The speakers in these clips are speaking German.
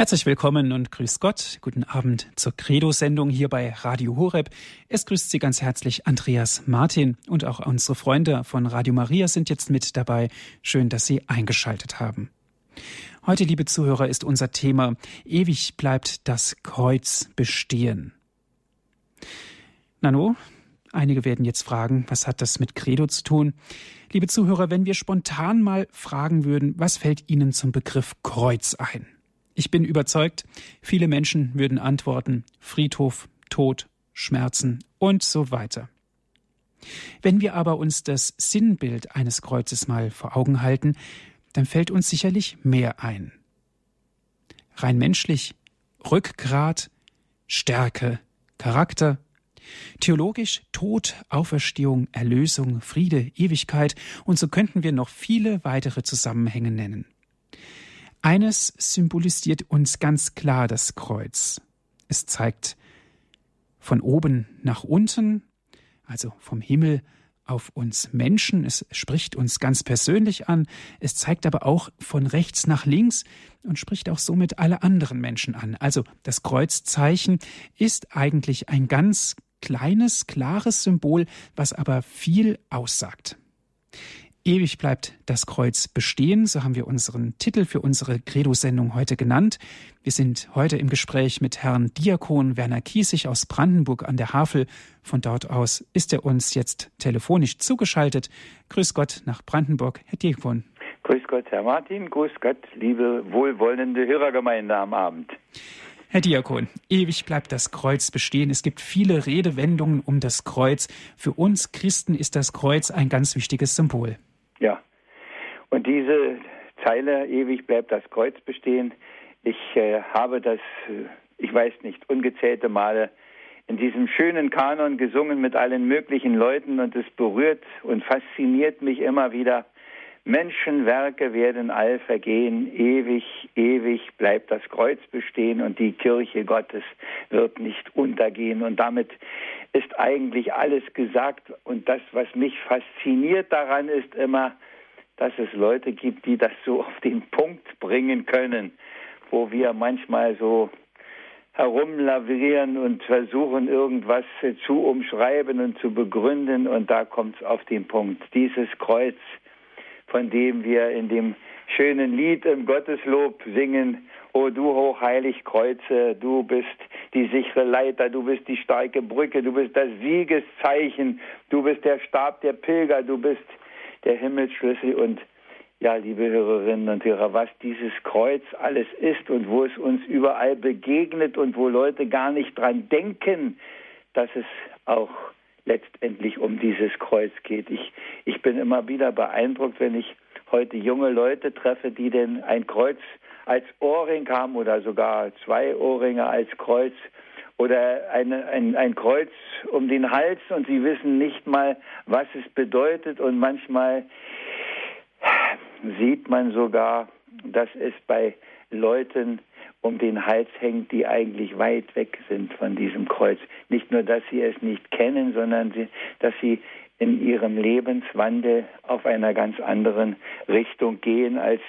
Herzlich willkommen und grüß Gott. Guten Abend zur Credo-Sendung hier bei Radio Horeb. Es grüßt Sie ganz herzlich Andreas Martin und auch unsere Freunde von Radio Maria sind jetzt mit dabei. Schön, dass Sie eingeschaltet haben. Heute, liebe Zuhörer, ist unser Thema Ewig bleibt das Kreuz bestehen. Nano, einige werden jetzt fragen, was hat das mit Credo zu tun? Liebe Zuhörer, wenn wir spontan mal fragen würden, was fällt Ihnen zum Begriff Kreuz ein? Ich bin überzeugt, viele Menschen würden antworten Friedhof, Tod, Schmerzen und so weiter. Wenn wir aber uns das Sinnbild eines Kreuzes mal vor Augen halten, dann fällt uns sicherlich mehr ein. Rein menschlich Rückgrat, Stärke, Charakter, theologisch Tod, Auferstehung, Erlösung, Friede, Ewigkeit und so könnten wir noch viele weitere Zusammenhänge nennen. Eines symbolisiert uns ganz klar das Kreuz. Es zeigt von oben nach unten, also vom Himmel auf uns Menschen. Es spricht uns ganz persönlich an. Es zeigt aber auch von rechts nach links und spricht auch somit alle anderen Menschen an. Also das Kreuzzeichen ist eigentlich ein ganz kleines, klares Symbol, was aber viel aussagt. Ewig bleibt das Kreuz bestehen, so haben wir unseren Titel für unsere Credo-Sendung heute genannt. Wir sind heute im Gespräch mit Herrn Diakon Werner Kiesig aus Brandenburg an der Havel. Von dort aus ist er uns jetzt telefonisch zugeschaltet. Grüß Gott nach Brandenburg, Herr Diakon. Grüß Gott, Herr Martin. Grüß Gott, liebe wohlwollende Hörergemeinde am Abend. Herr Diakon, ewig bleibt das Kreuz bestehen. Es gibt viele Redewendungen um das Kreuz. Für uns Christen ist das Kreuz ein ganz wichtiges Symbol. Und diese Zeile, ewig bleibt das Kreuz bestehen, ich äh, habe das, äh, ich weiß nicht, ungezählte Male in diesem schönen Kanon gesungen mit allen möglichen Leuten und es berührt und fasziniert mich immer wieder. Menschenwerke werden all vergehen, ewig, ewig bleibt das Kreuz bestehen und die Kirche Gottes wird nicht untergehen. Und damit ist eigentlich alles gesagt. Und das, was mich fasziniert daran, ist immer, dass es Leute gibt, die das so auf den Punkt bringen können, wo wir manchmal so herumlavrieren und versuchen, irgendwas zu umschreiben und zu begründen. Und da kommt es auf den Punkt. Dieses Kreuz, von dem wir in dem schönen Lied im Gotteslob singen, O du hochheilig Kreuze, du bist die sichere Leiter, du bist die starke Brücke, du bist das Siegeszeichen, du bist der Stab der Pilger, du bist der Himmelsschlüssel und ja, liebe Hörerinnen und Hörer, was dieses Kreuz alles ist und wo es uns überall begegnet und wo Leute gar nicht dran denken, dass es auch letztendlich um dieses Kreuz geht. Ich, ich bin immer wieder beeindruckt, wenn ich heute junge Leute treffe, die denn ein Kreuz als Ohrring haben oder sogar zwei Ohrringe als Kreuz oder eine, ein, ein Kreuz um den Hals und sie wissen nicht mal, was es bedeutet und manchmal sieht man sogar, dass es bei Leuten um den Hals hängt, die eigentlich weit weg sind von diesem Kreuz. Nicht nur, dass sie es nicht kennen, sondern sie, dass sie in ihrem Lebenswandel auf einer ganz anderen Richtung gehen als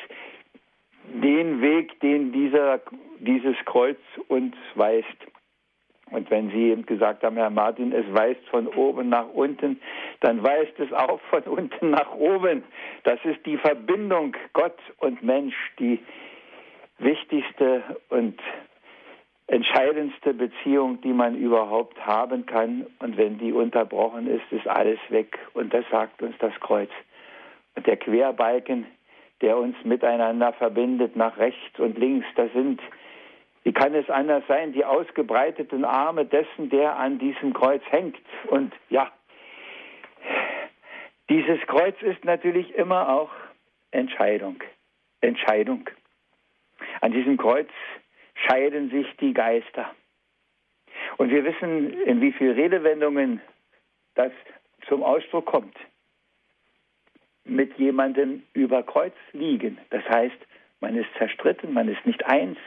den Weg, den dieser, dieses Kreuz uns weist. Und wenn Sie eben gesagt haben, Herr Martin, es weist von oben nach unten, dann weist es auch von unten nach oben. Das ist die Verbindung Gott und Mensch, die wichtigste und entscheidendste Beziehung, die man überhaupt haben kann. Und wenn die unterbrochen ist, ist alles weg. Und das sagt uns das Kreuz. Und der Querbalken, der uns miteinander verbindet, nach rechts und links. Das sind, wie kann es anders sein, die ausgebreiteten Arme dessen, der an diesem Kreuz hängt. Und ja, dieses Kreuz ist natürlich immer auch Entscheidung. Entscheidung. An diesem Kreuz scheiden sich die Geister. Und wir wissen, in wie vielen Redewendungen das zum Ausdruck kommt mit jemandem über Kreuz liegen. Das heißt, man ist zerstritten, man ist nicht eins,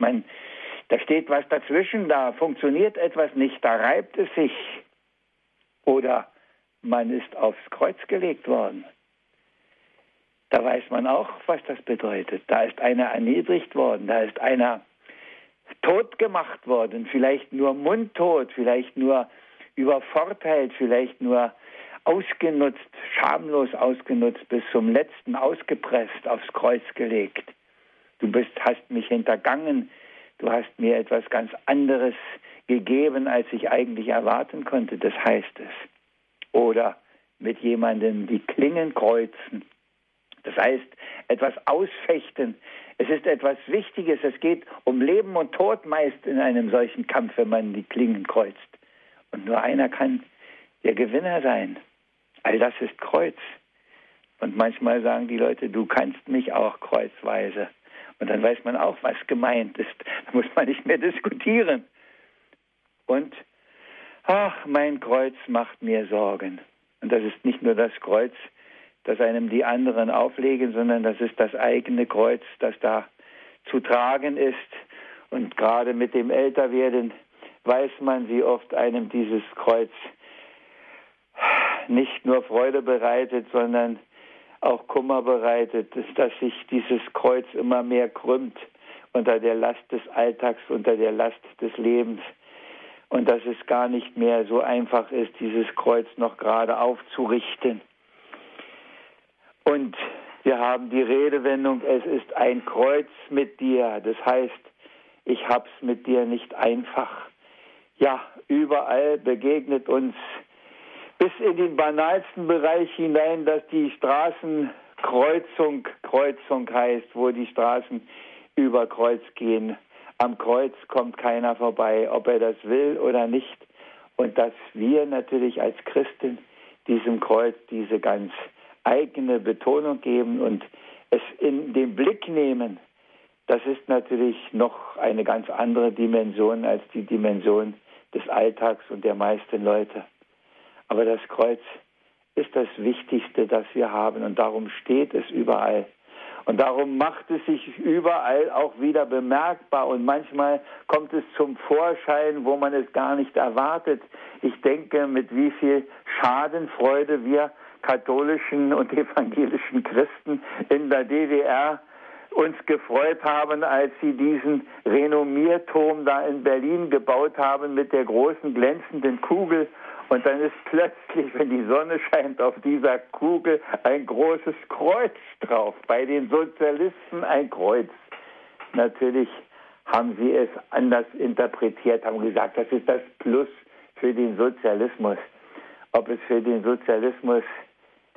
man, da steht was dazwischen, da funktioniert etwas nicht, da reibt es sich. Oder man ist aufs Kreuz gelegt worden. Da weiß man auch, was das bedeutet. Da ist einer erniedrigt worden, da ist einer tot gemacht worden, vielleicht nur mundtot, vielleicht nur übervorteilt, vielleicht nur ausgenutzt, schamlos ausgenutzt, bis zum letzten ausgepresst, aufs Kreuz gelegt. Du bist, hast mich hintergangen, du hast mir etwas ganz anderes gegeben, als ich eigentlich erwarten konnte, das heißt es. Oder mit jemandem die Klingen kreuzen. Das heißt, etwas ausfechten. Es ist etwas Wichtiges. Es geht um Leben und Tod meist in einem solchen Kampf, wenn man die Klingen kreuzt. Und nur einer kann der Gewinner sein. All das ist Kreuz. Und manchmal sagen die Leute, du kannst mich auch kreuzweise. Und dann weiß man auch, was gemeint ist. Da muss man nicht mehr diskutieren. Und, ach, mein Kreuz macht mir Sorgen. Und das ist nicht nur das Kreuz, das einem die anderen auflegen, sondern das ist das eigene Kreuz, das da zu tragen ist. Und gerade mit dem Älterwerden weiß man, wie oft einem dieses Kreuz nicht nur Freude bereitet, sondern auch Kummer bereitet, dass sich dieses Kreuz immer mehr krümmt unter der Last des Alltags, unter der Last des Lebens und dass es gar nicht mehr so einfach ist, dieses Kreuz noch gerade aufzurichten. Und wir haben die Redewendung, es ist ein Kreuz mit dir. Das heißt, ich hab's mit dir nicht einfach. Ja, überall begegnet uns bis in den banalsten Bereich hinein, dass die Straßenkreuzung Kreuzung heißt, wo die Straßen über Kreuz gehen. Am Kreuz kommt keiner vorbei, ob er das will oder nicht. Und dass wir natürlich als Christen diesem Kreuz diese ganz eigene Betonung geben und es in den Blick nehmen, das ist natürlich noch eine ganz andere Dimension als die Dimension des Alltags und der meisten Leute. Aber das Kreuz ist das Wichtigste, das wir haben und darum steht es überall. Und darum macht es sich überall auch wieder bemerkbar und manchmal kommt es zum Vorschein, wo man es gar nicht erwartet. Ich denke, mit wie viel Schadenfreude wir katholischen und evangelischen Christen in der DDR uns gefreut haben, als sie diesen Renommierturm da in Berlin gebaut haben mit der großen glänzenden Kugel und dann ist plötzlich, wenn die Sonne scheint, auf dieser Kugel ein großes Kreuz drauf. Bei den Sozialisten ein Kreuz. Natürlich haben sie es anders interpretiert, haben gesagt, das ist das Plus für den Sozialismus. Ob es für den Sozialismus,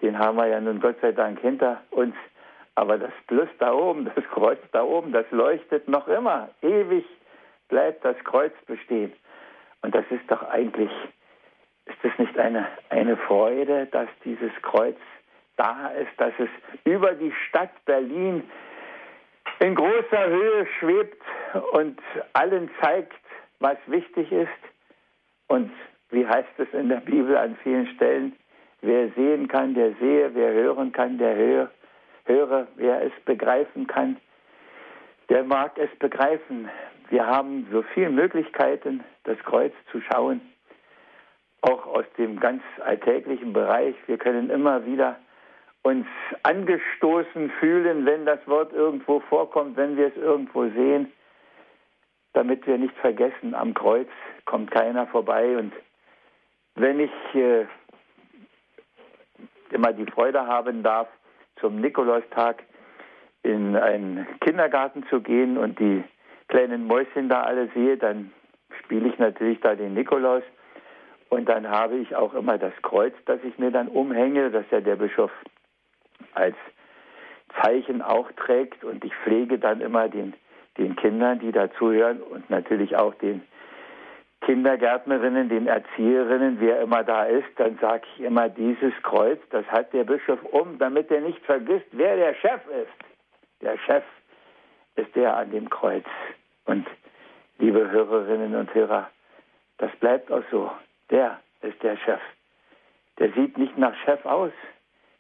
den haben wir ja nun Gott sei Dank hinter uns, aber das Plus da oben, das Kreuz da oben, das leuchtet noch immer. Ewig bleibt das Kreuz bestehen. Und das ist doch eigentlich ist es nicht eine, eine Freude, dass dieses Kreuz da ist, dass es über die Stadt Berlin in großer Höhe schwebt und allen zeigt, was wichtig ist? Und wie heißt es in der Bibel an vielen Stellen? Wer sehen kann, der sehe, wer hören kann, der höre, höre, wer es begreifen kann, der mag es begreifen. Wir haben so viele Möglichkeiten, das Kreuz zu schauen auch aus dem ganz alltäglichen Bereich. Wir können immer wieder uns angestoßen fühlen, wenn das Wort irgendwo vorkommt, wenn wir es irgendwo sehen, damit wir nicht vergessen, am Kreuz kommt keiner vorbei. Und wenn ich äh, immer die Freude haben darf, zum Nikolaustag in einen Kindergarten zu gehen und die kleinen Mäuschen da alle sehe, dann spiele ich natürlich da den Nikolaus und dann habe ich auch immer das Kreuz, das ich mir dann umhänge, das ja der Bischof als Zeichen auch trägt. Und ich pflege dann immer den, den Kindern, die dazuhören und natürlich auch den Kindergärtnerinnen, den Erzieherinnen, wer immer da ist, dann sage ich immer, dieses Kreuz, das hat der Bischof um, damit er nicht vergisst, wer der Chef ist. Der Chef ist der an dem Kreuz. Und liebe Hörerinnen und Hörer, das bleibt auch so der ist der Chef. Der sieht nicht nach Chef aus.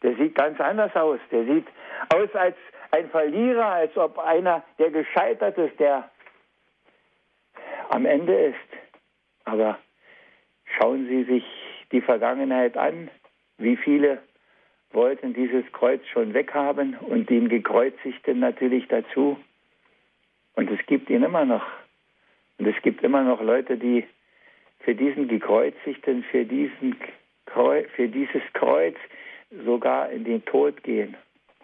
Der sieht ganz anders aus. Der sieht aus als ein Verlierer, als ob einer, der gescheitert ist, der am Ende ist. Aber schauen Sie sich die Vergangenheit an. Wie viele wollten dieses Kreuz schon weghaben und den Gekreuzigten natürlich dazu. Und es gibt ihn immer noch. Und es gibt immer noch Leute, die für diesen Gekreuzigten, für, diesen für dieses Kreuz sogar in den Tod gehen.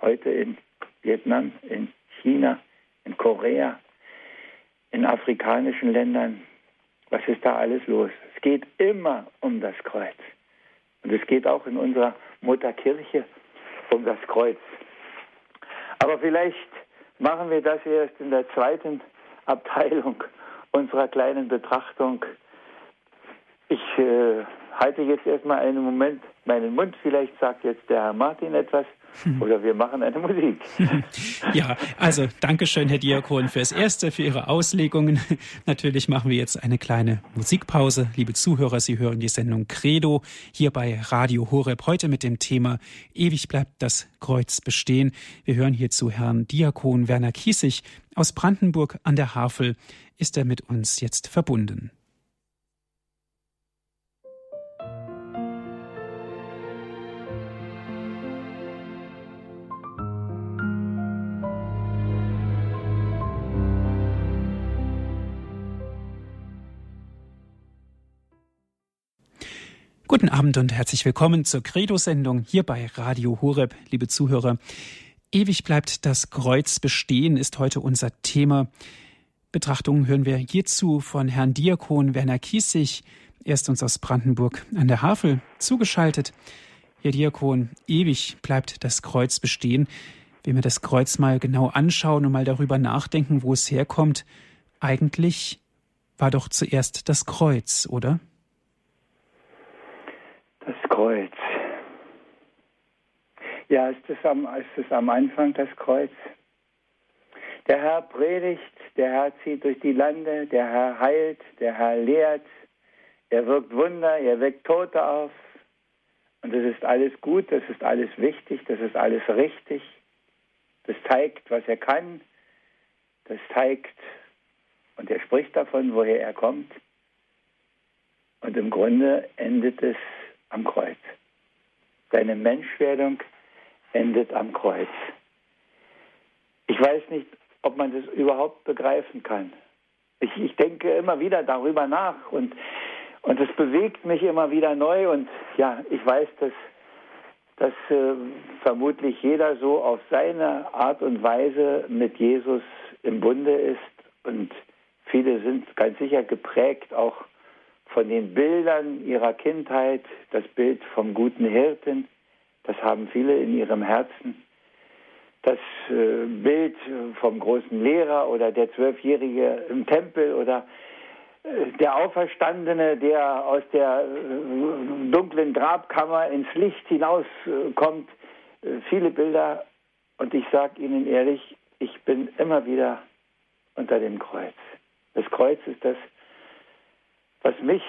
Heute in Vietnam, in China, in Korea, in afrikanischen Ländern. Was ist da alles los? Es geht immer um das Kreuz. Und es geht auch in unserer Mutterkirche um das Kreuz. Aber vielleicht machen wir das erst in der zweiten Abteilung unserer kleinen Betrachtung. Ich äh, halte jetzt erstmal einen Moment meinen Mund. Vielleicht sagt jetzt der Herr Martin etwas oder wir machen eine Musik. ja, also Dankeschön, Herr Diakon, fürs Erste, für Ihre Auslegungen. Natürlich machen wir jetzt eine kleine Musikpause. Liebe Zuhörer, Sie hören die Sendung Credo hier bei Radio Horeb heute mit dem Thema Ewig bleibt das Kreuz bestehen. Wir hören hierzu Herrn Diakon Werner Kiesig aus Brandenburg an der Havel. Ist er mit uns jetzt verbunden? Guten Abend und herzlich willkommen zur Credo-Sendung hier bei Radio Horeb, liebe Zuhörer. Ewig bleibt das Kreuz bestehen, ist heute unser Thema. Betrachtungen hören wir hierzu von Herrn Diakon Werner Kiesig. Er ist uns aus Brandenburg an der Havel zugeschaltet. Herr Diakon, ewig bleibt das Kreuz bestehen. Wenn wir das Kreuz mal genau anschauen und mal darüber nachdenken, wo es herkommt, eigentlich war doch zuerst das Kreuz, oder? Kreuz. Ja, ist es, am, ist es am Anfang das Kreuz? Der Herr predigt, der Herr zieht durch die Lande, der Herr heilt, der Herr lehrt, er wirkt Wunder, er weckt Tote auf. Und das ist alles gut, das ist alles wichtig, das ist alles richtig. Das zeigt, was er kann. Das zeigt, und er spricht davon, woher er kommt. Und im Grunde endet es am Kreuz. Deine Menschwerdung endet am Kreuz. Ich weiß nicht, ob man das überhaupt begreifen kann. Ich, ich denke immer wieder darüber nach und, und es bewegt mich immer wieder neu und ja, ich weiß, dass, dass äh, vermutlich jeder so auf seine Art und Weise mit Jesus im Bunde ist und viele sind ganz sicher geprägt auch von den Bildern ihrer Kindheit, das Bild vom guten Hirten, das haben viele in ihrem Herzen. Das äh, Bild vom großen Lehrer oder der Zwölfjährige im Tempel oder äh, der Auferstandene, der aus der äh, dunklen Grabkammer ins Licht hinauskommt. viele Bilder. Und ich sage Ihnen ehrlich, ich bin immer wieder unter dem Kreuz. Das Kreuz ist das was mich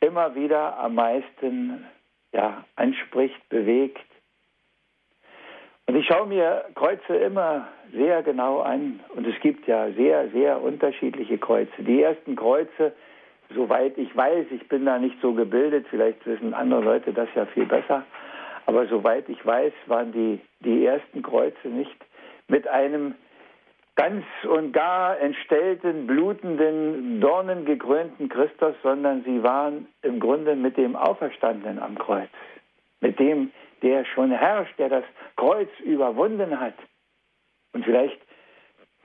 immer wieder am meisten ja, anspricht, bewegt. Und ich schaue mir Kreuze immer sehr genau an. Und es gibt ja sehr, sehr unterschiedliche Kreuze. Die ersten Kreuze, soweit ich weiß, ich bin da nicht so gebildet, vielleicht wissen andere Leute das ja viel besser, aber soweit ich weiß, waren die, die ersten Kreuze nicht mit einem ganz und gar entstellten, blutenden, dornengekrönten Christus, sondern sie waren im Grunde mit dem Auferstandenen am Kreuz, mit dem, der schon herrscht, der das Kreuz überwunden hat. Und vielleicht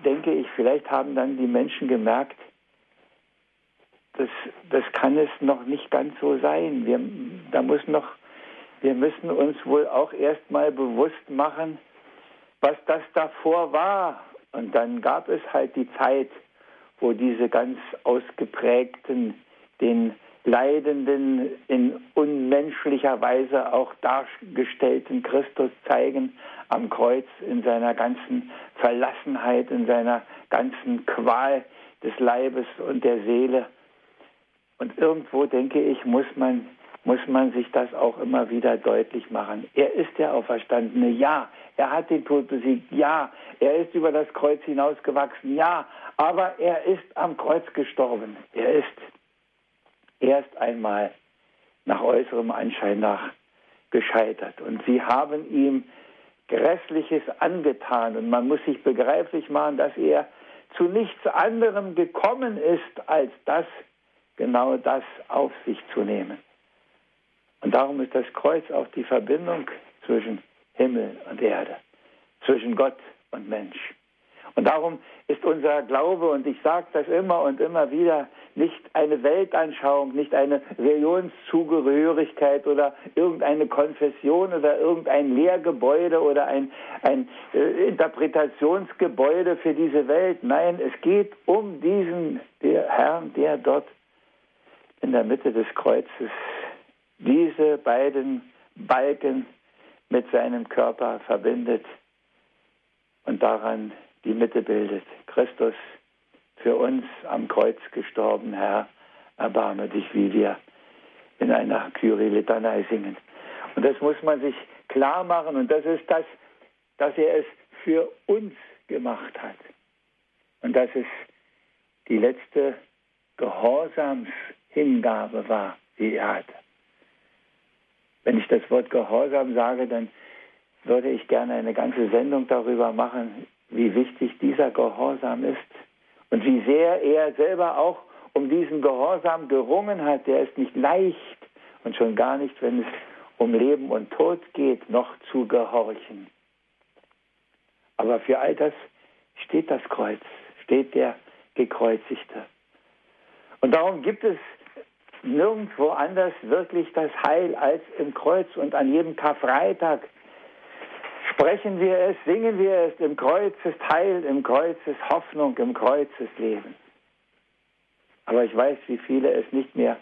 denke ich, vielleicht haben dann die Menschen gemerkt, das, das kann es noch nicht ganz so sein. Wir, da muss noch, wir müssen uns wohl auch erstmal bewusst machen, was das davor war und dann gab es halt die Zeit, wo diese ganz ausgeprägten, den Leidenden in unmenschlicher Weise auch dargestellten Christus zeigen am Kreuz in seiner ganzen Verlassenheit, in seiner ganzen Qual des Leibes und der Seele. Und irgendwo, denke ich, muss man, muss man sich das auch immer wieder deutlich machen. Er ist der Auferstandene, ja, er hat den Tod besiegt, ja, er ist über das Kreuz hinausgewachsen, ja, aber er ist am Kreuz gestorben. Er ist erst einmal nach äußerem Anschein nach gescheitert. Und sie haben ihm Grässliches angetan. Und man muss sich begreiflich machen, dass er zu nichts anderem gekommen ist, als das, genau das auf sich zu nehmen. Und darum ist das Kreuz auch die Verbindung zwischen Himmel und Erde, zwischen Gott und Mensch. Und darum ist unser Glaube, und ich sage das immer und immer wieder, nicht eine Weltanschauung, nicht eine Religionszugehörigkeit oder irgendeine Konfession oder irgendein Lehrgebäude oder ein, ein äh, Interpretationsgebäude für diese Welt. Nein, es geht um diesen der Herrn, der dort in der Mitte des Kreuzes diese beiden Balken mit seinem Körper verbindet und daran die Mitte bildet. Christus für uns am Kreuz gestorben, Herr, erbarme dich, wie wir in einer Kyrie-Litanei singen. Und das muss man sich klar machen und das ist das, dass er es für uns gemacht hat. Und dass es die letzte Gehorsamshingabe war, die er hatte. Wenn ich das Wort Gehorsam sage, dann würde ich gerne eine ganze Sendung darüber machen, wie wichtig dieser Gehorsam ist und wie sehr er selber auch um diesen Gehorsam gerungen hat. Der ist nicht leicht und schon gar nicht, wenn es um Leben und Tod geht, noch zu gehorchen. Aber für all das steht das Kreuz, steht der Gekreuzigte. Und darum gibt es nirgendwo anders wirklich das Heil als im Kreuz und an jedem Karfreitag Sprechen wir es, singen wir es, im Kreuz ist Heil, im Kreuz ist Hoffnung, im Kreuz ist Leben. Aber ich weiß, wie viele es nicht mehr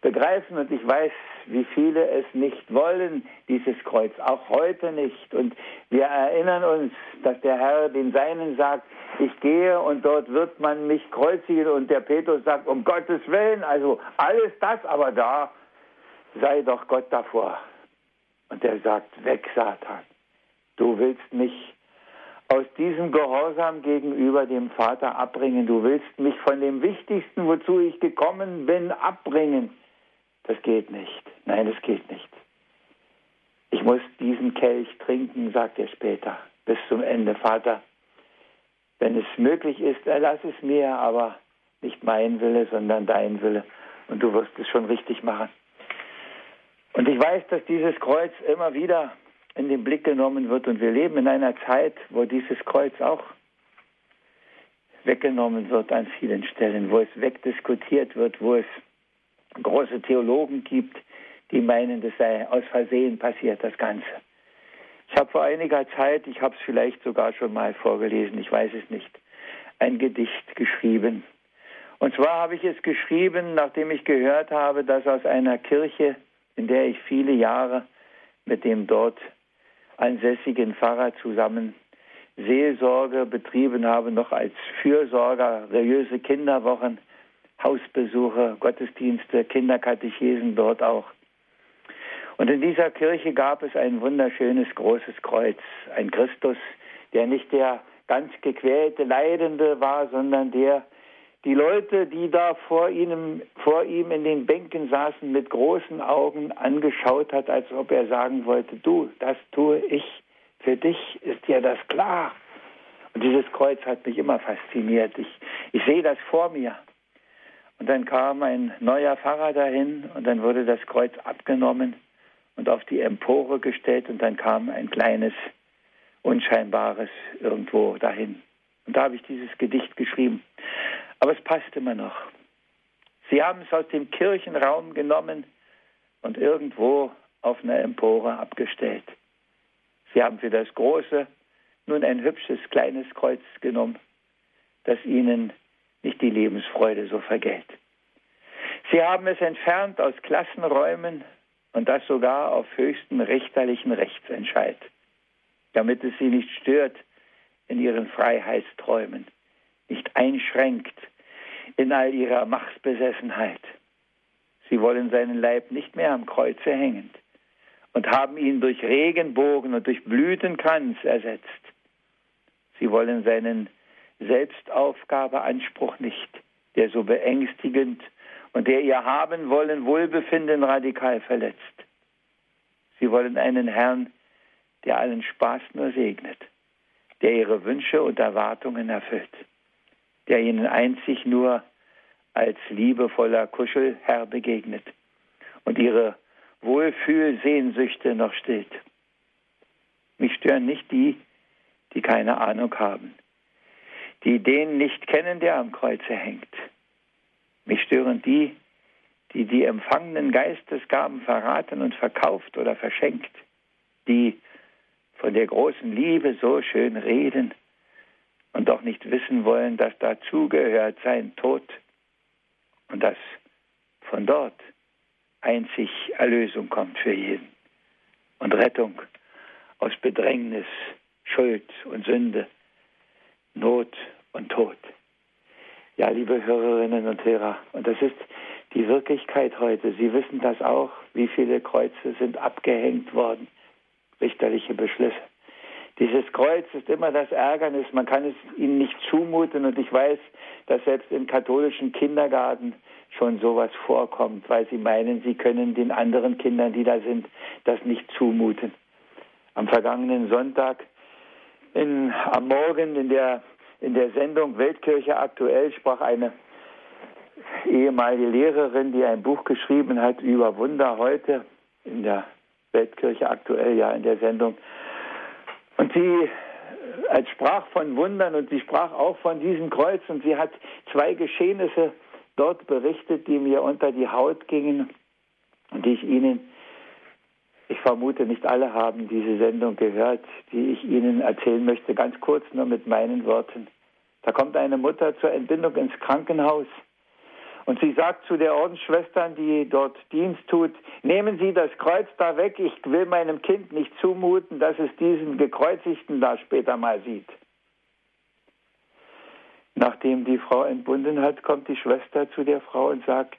begreifen und ich weiß, wie viele es nicht wollen, dieses Kreuz, auch heute nicht. Und wir erinnern uns, dass der Herr den Seinen sagt, ich gehe und dort wird man mich kreuzigen und der Petrus sagt, um Gottes Willen, also alles das, aber da sei doch Gott davor. Und er sagt, weg Satan. Du willst mich aus diesem Gehorsam gegenüber dem Vater abbringen. Du willst mich von dem Wichtigsten, wozu ich gekommen bin, abbringen. Das geht nicht. Nein, das geht nicht. Ich muss diesen Kelch trinken, sagt er später, bis zum Ende. Vater, wenn es möglich ist, erlass es mir, aber nicht mein Wille, sondern dein Wille. Und du wirst es schon richtig machen. Und ich weiß, dass dieses Kreuz immer wieder in den Blick genommen wird. Und wir leben in einer Zeit, wo dieses Kreuz auch weggenommen wird an vielen Stellen, wo es wegdiskutiert wird, wo es große Theologen gibt, die meinen, das sei aus Versehen passiert, das Ganze. Ich habe vor einiger Zeit, ich habe es vielleicht sogar schon mal vorgelesen, ich weiß es nicht, ein Gedicht geschrieben. Und zwar habe ich es geschrieben, nachdem ich gehört habe, dass aus einer Kirche, in der ich viele Jahre mit dem dort ansässigen Pfarrer zusammen Seelsorge betrieben habe, noch als Fürsorger, religiöse Kinderwochen, Hausbesuche, Gottesdienste, Kinderkatechesen dort auch. Und in dieser Kirche gab es ein wunderschönes großes Kreuz, ein Christus, der nicht der ganz gequälte Leidende war, sondern der die Leute, die da vor ihm, vor ihm in den Bänken saßen, mit großen Augen angeschaut hat, als ob er sagen wollte, du, das tue ich, für dich ist dir das klar. Und dieses Kreuz hat mich immer fasziniert. Ich, ich sehe das vor mir. Und dann kam ein neuer Pfarrer dahin und dann wurde das Kreuz abgenommen und auf die Empore gestellt und dann kam ein kleines, unscheinbares irgendwo dahin. Und da habe ich dieses Gedicht geschrieben. Aber es passt immer noch. Sie haben es aus dem Kirchenraum genommen und irgendwo auf einer Empore abgestellt. Sie haben für das große nun ein hübsches kleines Kreuz genommen, das ihnen nicht die Lebensfreude so vergällt. Sie haben es entfernt aus Klassenräumen und das sogar auf höchsten richterlichen Rechtsentscheid, damit es sie nicht stört in ihren Freiheitsträumen, nicht einschränkt in all ihrer Machtbesessenheit. Sie wollen seinen Leib nicht mehr am Kreuze hängen und haben ihn durch Regenbogen und durch Blütenkranz ersetzt. Sie wollen seinen Selbstaufgabeanspruch nicht, der so beängstigend und der ihr haben wollen Wohlbefinden radikal verletzt. Sie wollen einen Herrn, der allen Spaß nur segnet, der ihre Wünsche und Erwartungen erfüllt. der ihnen einzig nur als liebevoller Kuschelherr begegnet und ihre Wohlfühlsehnsüchte noch stillt. Mich stören nicht die, die keine Ahnung haben, die den nicht kennen, der am Kreuze hängt. Mich stören die, die die empfangenen Geistesgaben verraten und verkauft oder verschenkt, die von der großen Liebe so schön reden und doch nicht wissen wollen, dass dazugehört sein Tod und dass von dort einzig Erlösung kommt für jeden und Rettung aus Bedrängnis, Schuld und Sünde, Not und Tod. Ja, liebe Hörerinnen und Hörer, und das ist die Wirklichkeit heute. Sie wissen das auch, wie viele Kreuze sind abgehängt worden, richterliche Beschlüsse. Dieses Kreuz ist immer das Ärgernis, man kann es ihnen nicht zumuten und ich weiß, dass selbst im katholischen Kindergarten schon sowas vorkommt, weil sie meinen, sie können den anderen Kindern, die da sind, das nicht zumuten. Am vergangenen Sonntag in, am Morgen in der, in der Sendung Weltkirche aktuell sprach eine ehemalige Lehrerin, die ein Buch geschrieben hat über Wunder heute in der Weltkirche aktuell, ja, in der Sendung. Und sie als sprach von Wundern und sie sprach auch von diesem Kreuz und sie hat zwei Geschehnisse dort berichtet, die mir unter die Haut gingen und die ich Ihnen, vermute nicht alle haben diese Sendung gehört, die ich Ihnen erzählen möchte, ganz kurz nur mit meinen Worten. Da kommt eine Mutter zur Entbindung ins Krankenhaus und sie sagt zu der Ordensschwestern, die dort Dienst tut, nehmen Sie das Kreuz da weg, ich will meinem Kind nicht zumuten, dass es diesen Gekreuzigten da später mal sieht. Nachdem die Frau entbunden hat, kommt die Schwester zu der Frau und sagt,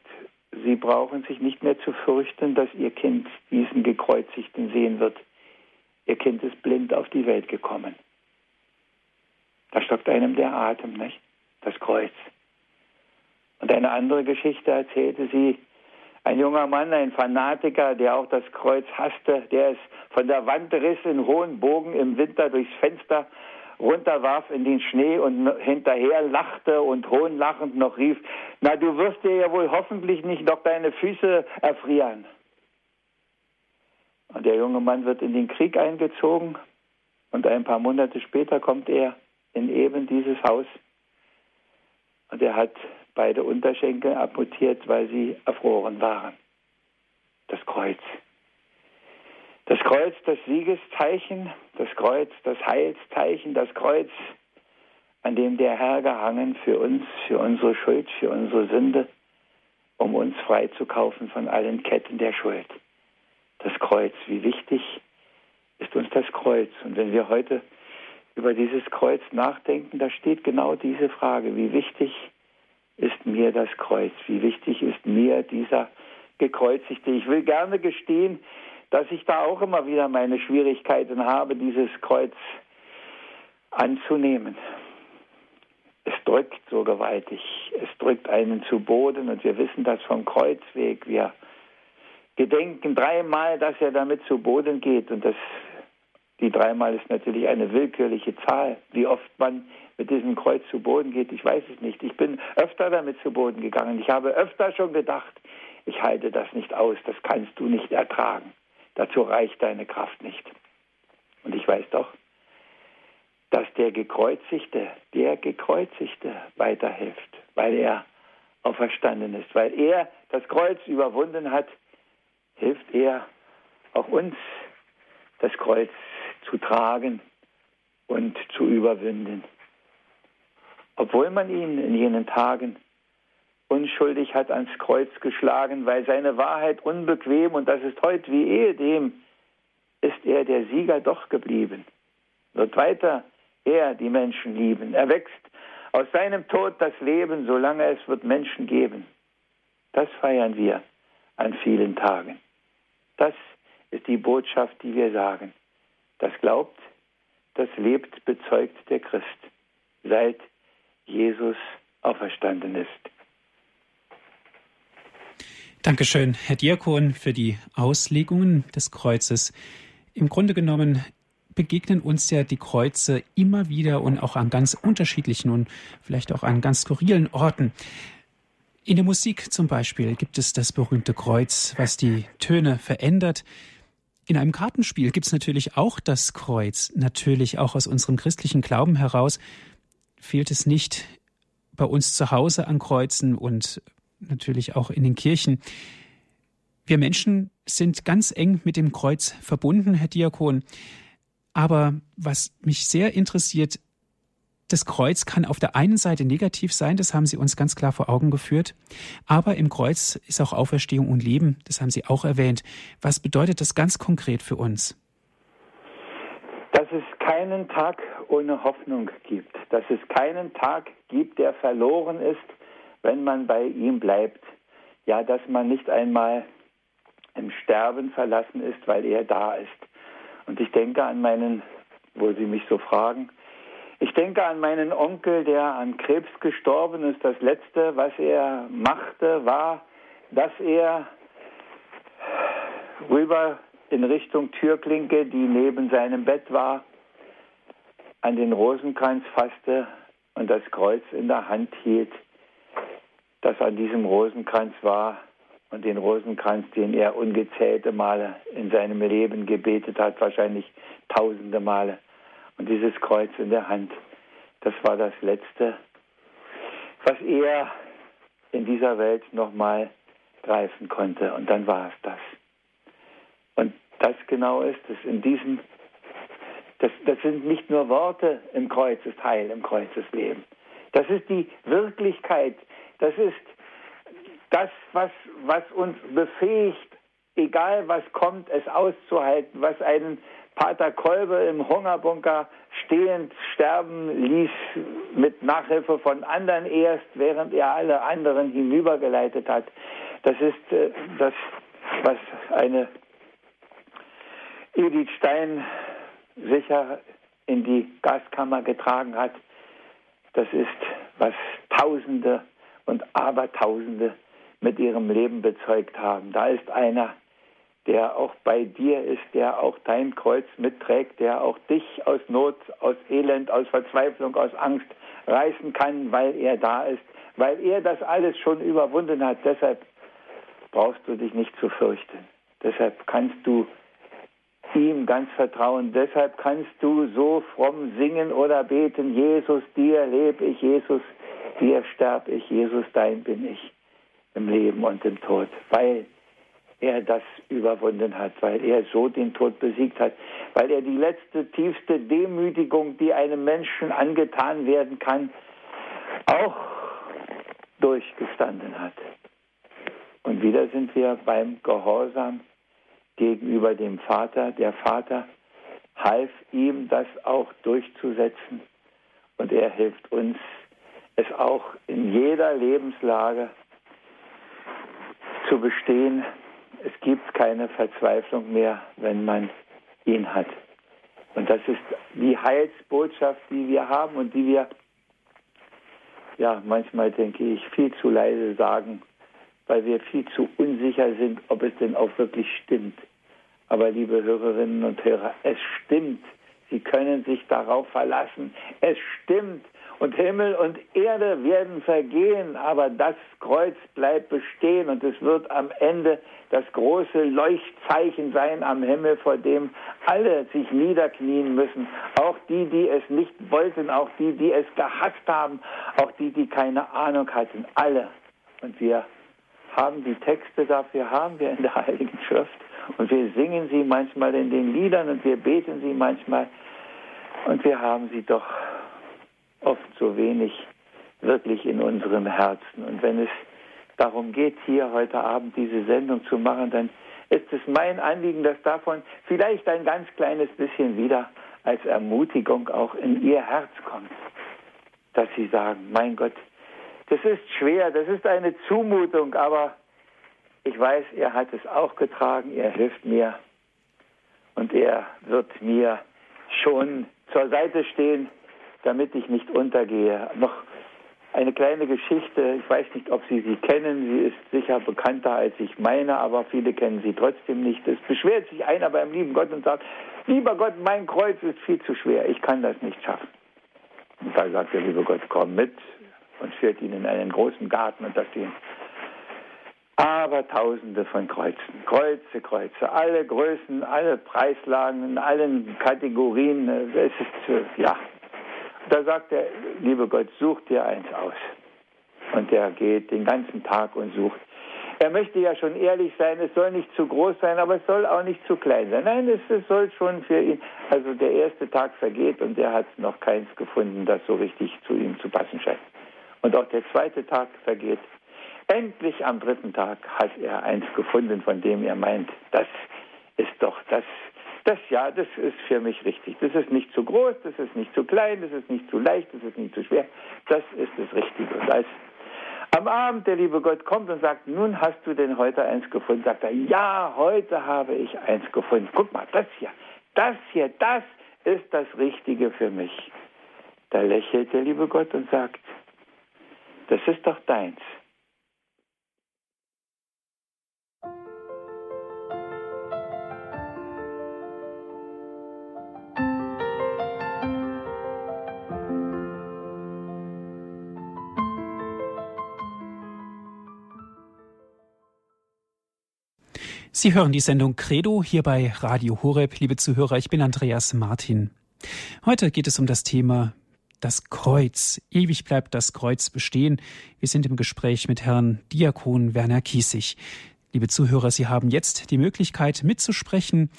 Sie brauchen sich nicht mehr zu fürchten, dass Ihr Kind diesen Gekreuzigten sehen wird. Ihr Kind ist blind auf die Welt gekommen. Da stockt einem der Atem, nicht? Das Kreuz. Und eine andere Geschichte erzählte sie, ein junger Mann, ein Fanatiker, der auch das Kreuz hasste, der es von der Wand riss in hohen Bogen im Winter durchs Fenster runterwarf in den Schnee und hinterher lachte und hohnlachend noch rief, na du wirst dir ja wohl hoffentlich nicht noch deine Füße erfrieren. Und der junge Mann wird in den Krieg eingezogen und ein paar Monate später kommt er in eben dieses Haus und er hat beide Unterschenkel amputiert, weil sie erfroren waren. Das Kreuz. Das Kreuz, das Siegeszeichen, das Kreuz, das Heilszeichen, das Kreuz, an dem der Herr gehangen für uns, für unsere Schuld, für unsere Sünde, um uns freizukaufen von allen Ketten der Schuld. Das Kreuz, wie wichtig ist uns das Kreuz. Und wenn wir heute über dieses Kreuz nachdenken, da steht genau diese Frage, wie wichtig ist mir das Kreuz, wie wichtig ist mir dieser gekreuzigte. Ich will gerne gestehen, dass ich da auch immer wieder meine Schwierigkeiten habe, dieses Kreuz anzunehmen. Es drückt so gewaltig, es drückt einen zu Boden und wir wissen das vom Kreuzweg. Wir gedenken dreimal, dass er damit zu Boden geht und das die dreimal ist natürlich eine willkürliche Zahl. Wie oft man mit diesem Kreuz zu Boden geht, ich weiß es nicht. Ich bin öfter damit zu Boden gegangen. Ich habe öfter schon gedacht, ich halte das nicht aus, das kannst du nicht ertragen. Dazu reicht deine Kraft nicht. Und ich weiß doch, dass der Gekreuzigte, der Gekreuzigte weiterhilft, weil er auferstanden ist, weil er das Kreuz überwunden hat, hilft er auch uns, das Kreuz zu tragen und zu überwinden. Obwohl man ihn in jenen Tagen unschuldig hat ans Kreuz geschlagen, weil seine Wahrheit unbequem und das ist heute wie ehedem, ist er der Sieger doch geblieben. Wird weiter er die Menschen lieben. Er wächst aus seinem Tod das Leben, solange es wird Menschen geben. Das feiern wir an vielen Tagen. Das ist die Botschaft, die wir sagen. Das glaubt, das lebt, bezeugt der Christ, seit Jesus auferstanden ist. Dankeschön, Herr Diakon, für die Auslegungen des Kreuzes. Im Grunde genommen begegnen uns ja die Kreuze immer wieder und auch an ganz unterschiedlichen und vielleicht auch an ganz skurrilen Orten. In der Musik zum Beispiel gibt es das berühmte Kreuz, was die Töne verändert. In einem Kartenspiel gibt es natürlich auch das Kreuz, natürlich auch aus unserem christlichen Glauben heraus. Fehlt es nicht bei uns zu Hause an Kreuzen und natürlich auch in den Kirchen. Wir Menschen sind ganz eng mit dem Kreuz verbunden, Herr Diakon. Aber was mich sehr interessiert, das Kreuz kann auf der einen Seite negativ sein, das haben Sie uns ganz klar vor Augen geführt, aber im Kreuz ist auch Auferstehung und Leben, das haben Sie auch erwähnt. Was bedeutet das ganz konkret für uns? Dass es keinen Tag ohne Hoffnung gibt, dass es keinen Tag gibt, der verloren ist, wenn man bei ihm bleibt. Ja, dass man nicht einmal im Sterben verlassen ist, weil er da ist. Und ich denke an meinen, wo Sie mich so fragen, ich denke an meinen Onkel, der an Krebs gestorben ist. Das Letzte, was er machte, war, dass er rüber in Richtung Türklinke, die neben seinem Bett war, an den Rosenkranz fasste und das Kreuz in der Hand hielt, das an diesem Rosenkranz war und den Rosenkranz, den er ungezählte Male in seinem Leben gebetet hat, wahrscheinlich tausende Male. Und dieses Kreuz in der Hand, das war das Letzte, was er in dieser Welt nochmal greifen konnte. Und dann war es das. Und das genau ist es. In diesem, das, das sind nicht nur Worte im Kreuzesteil, im Kreuzesleben. Das ist die Wirklichkeit. Das ist das, was, was uns befähigt, egal was kommt, es auszuhalten, was einen Pater Kolbe im Hungerbunker stehend sterben ließ mit Nachhilfe von anderen erst, während er alle anderen hinübergeleitet hat. Das ist äh, das, was eine Edith Stein sicher in die Gaskammer getragen hat. Das ist, was Tausende und Abertausende mit ihrem Leben bezeugt haben. Da ist einer, der auch bei dir ist, der auch dein Kreuz mitträgt, der auch dich aus Not, aus Elend, aus Verzweiflung, aus Angst reißen kann, weil er da ist, weil er das alles schon überwunden hat. Deshalb brauchst du dich nicht zu fürchten. Deshalb kannst du ihm ganz vertrauen. Deshalb kannst du so fromm singen oder beten, Jesus, dir lebe ich, Jesus, dir sterb ich, Jesus, dein bin ich im Leben und im Tod, weil er das überwunden hat, weil er so den Tod besiegt hat, weil er die letzte, tiefste Demütigung, die einem Menschen angetan werden kann, auch durchgestanden hat. Und wieder sind wir beim Gehorsam gegenüber dem Vater. Der Vater half ihm, das auch durchzusetzen. Und er hilft uns, es auch in jeder Lebenslage zu bestehen. Es gibt keine Verzweiflung mehr, wenn man ihn hat. Und das ist die Heilsbotschaft, die wir haben und die wir, ja, manchmal denke ich, viel zu leise sagen, weil wir viel zu unsicher sind, ob es denn auch wirklich stimmt. Aber liebe Hörerinnen und Hörer, es stimmt. Sie können sich darauf verlassen. Es stimmt. Und Himmel und Erde werden vergehen, aber das Kreuz bleibt bestehen und es wird am Ende das große Leuchtzeichen sein am Himmel, vor dem alle sich niederknien müssen. Auch die, die es nicht wollten, auch die, die es gehasst haben, auch die, die keine Ahnung hatten. Alle. Und wir haben die Texte dafür, haben wir in der Heiligen Schrift. Und wir singen sie manchmal in den Liedern und wir beten sie manchmal. Und wir haben sie doch oft so wenig wirklich in unserem Herzen. Und wenn es darum geht, hier heute Abend diese Sendung zu machen, dann ist es mein Anliegen, dass davon vielleicht ein ganz kleines bisschen wieder als Ermutigung auch in ihr Herz kommt. Dass sie sagen, mein Gott, das ist schwer, das ist eine Zumutung, aber ich weiß, er hat es auch getragen, er hilft mir und er wird mir schon zur Seite stehen damit ich nicht untergehe. Noch eine kleine Geschichte. Ich weiß nicht, ob Sie sie kennen. Sie ist sicher bekannter, als ich meine, aber viele kennen sie trotzdem nicht. Es beschwert sich einer beim lieben Gott und sagt, lieber Gott, mein Kreuz ist viel zu schwer. Ich kann das nicht schaffen. Und da sagt der liebe Gott, komm mit und führt ihn in einen großen Garten und da stehen aber tausende von Kreuzen. Kreuze, Kreuze. Alle Größen, alle Preislagen, in allen Kategorien. Es ist, äh, ja. Da sagt der liebe Gott, such dir eins aus. Und der geht den ganzen Tag und sucht. Er möchte ja schon ehrlich sein, es soll nicht zu groß sein, aber es soll auch nicht zu klein sein. Nein, es, es soll schon für ihn. Also der erste Tag vergeht und er hat noch keins gefunden, das so richtig zu ihm zu passen scheint. Und auch der zweite Tag vergeht Endlich am dritten Tag hat er eins gefunden, von dem er meint, das ist doch das, das ja, das ist für mich richtig. Das ist nicht zu groß, das ist nicht zu klein, das ist nicht zu leicht, das ist nicht zu schwer. Das ist das Richtige. Und als am Abend der liebe Gott kommt und sagt, nun hast du denn heute eins gefunden, sagt er, ja, heute habe ich eins gefunden. Guck mal, das hier, das hier, das ist das Richtige für mich. Da lächelt der liebe Gott und sagt, das ist doch deins. Sie hören die Sendung Credo hier bei Radio Horeb. Liebe Zuhörer, ich bin Andreas Martin. Heute geht es um das Thema das Kreuz. Ewig bleibt das Kreuz bestehen. Wir sind im Gespräch mit Herrn Diakon Werner Kiesig. Liebe Zuhörer, Sie haben jetzt die Möglichkeit mitzusprechen.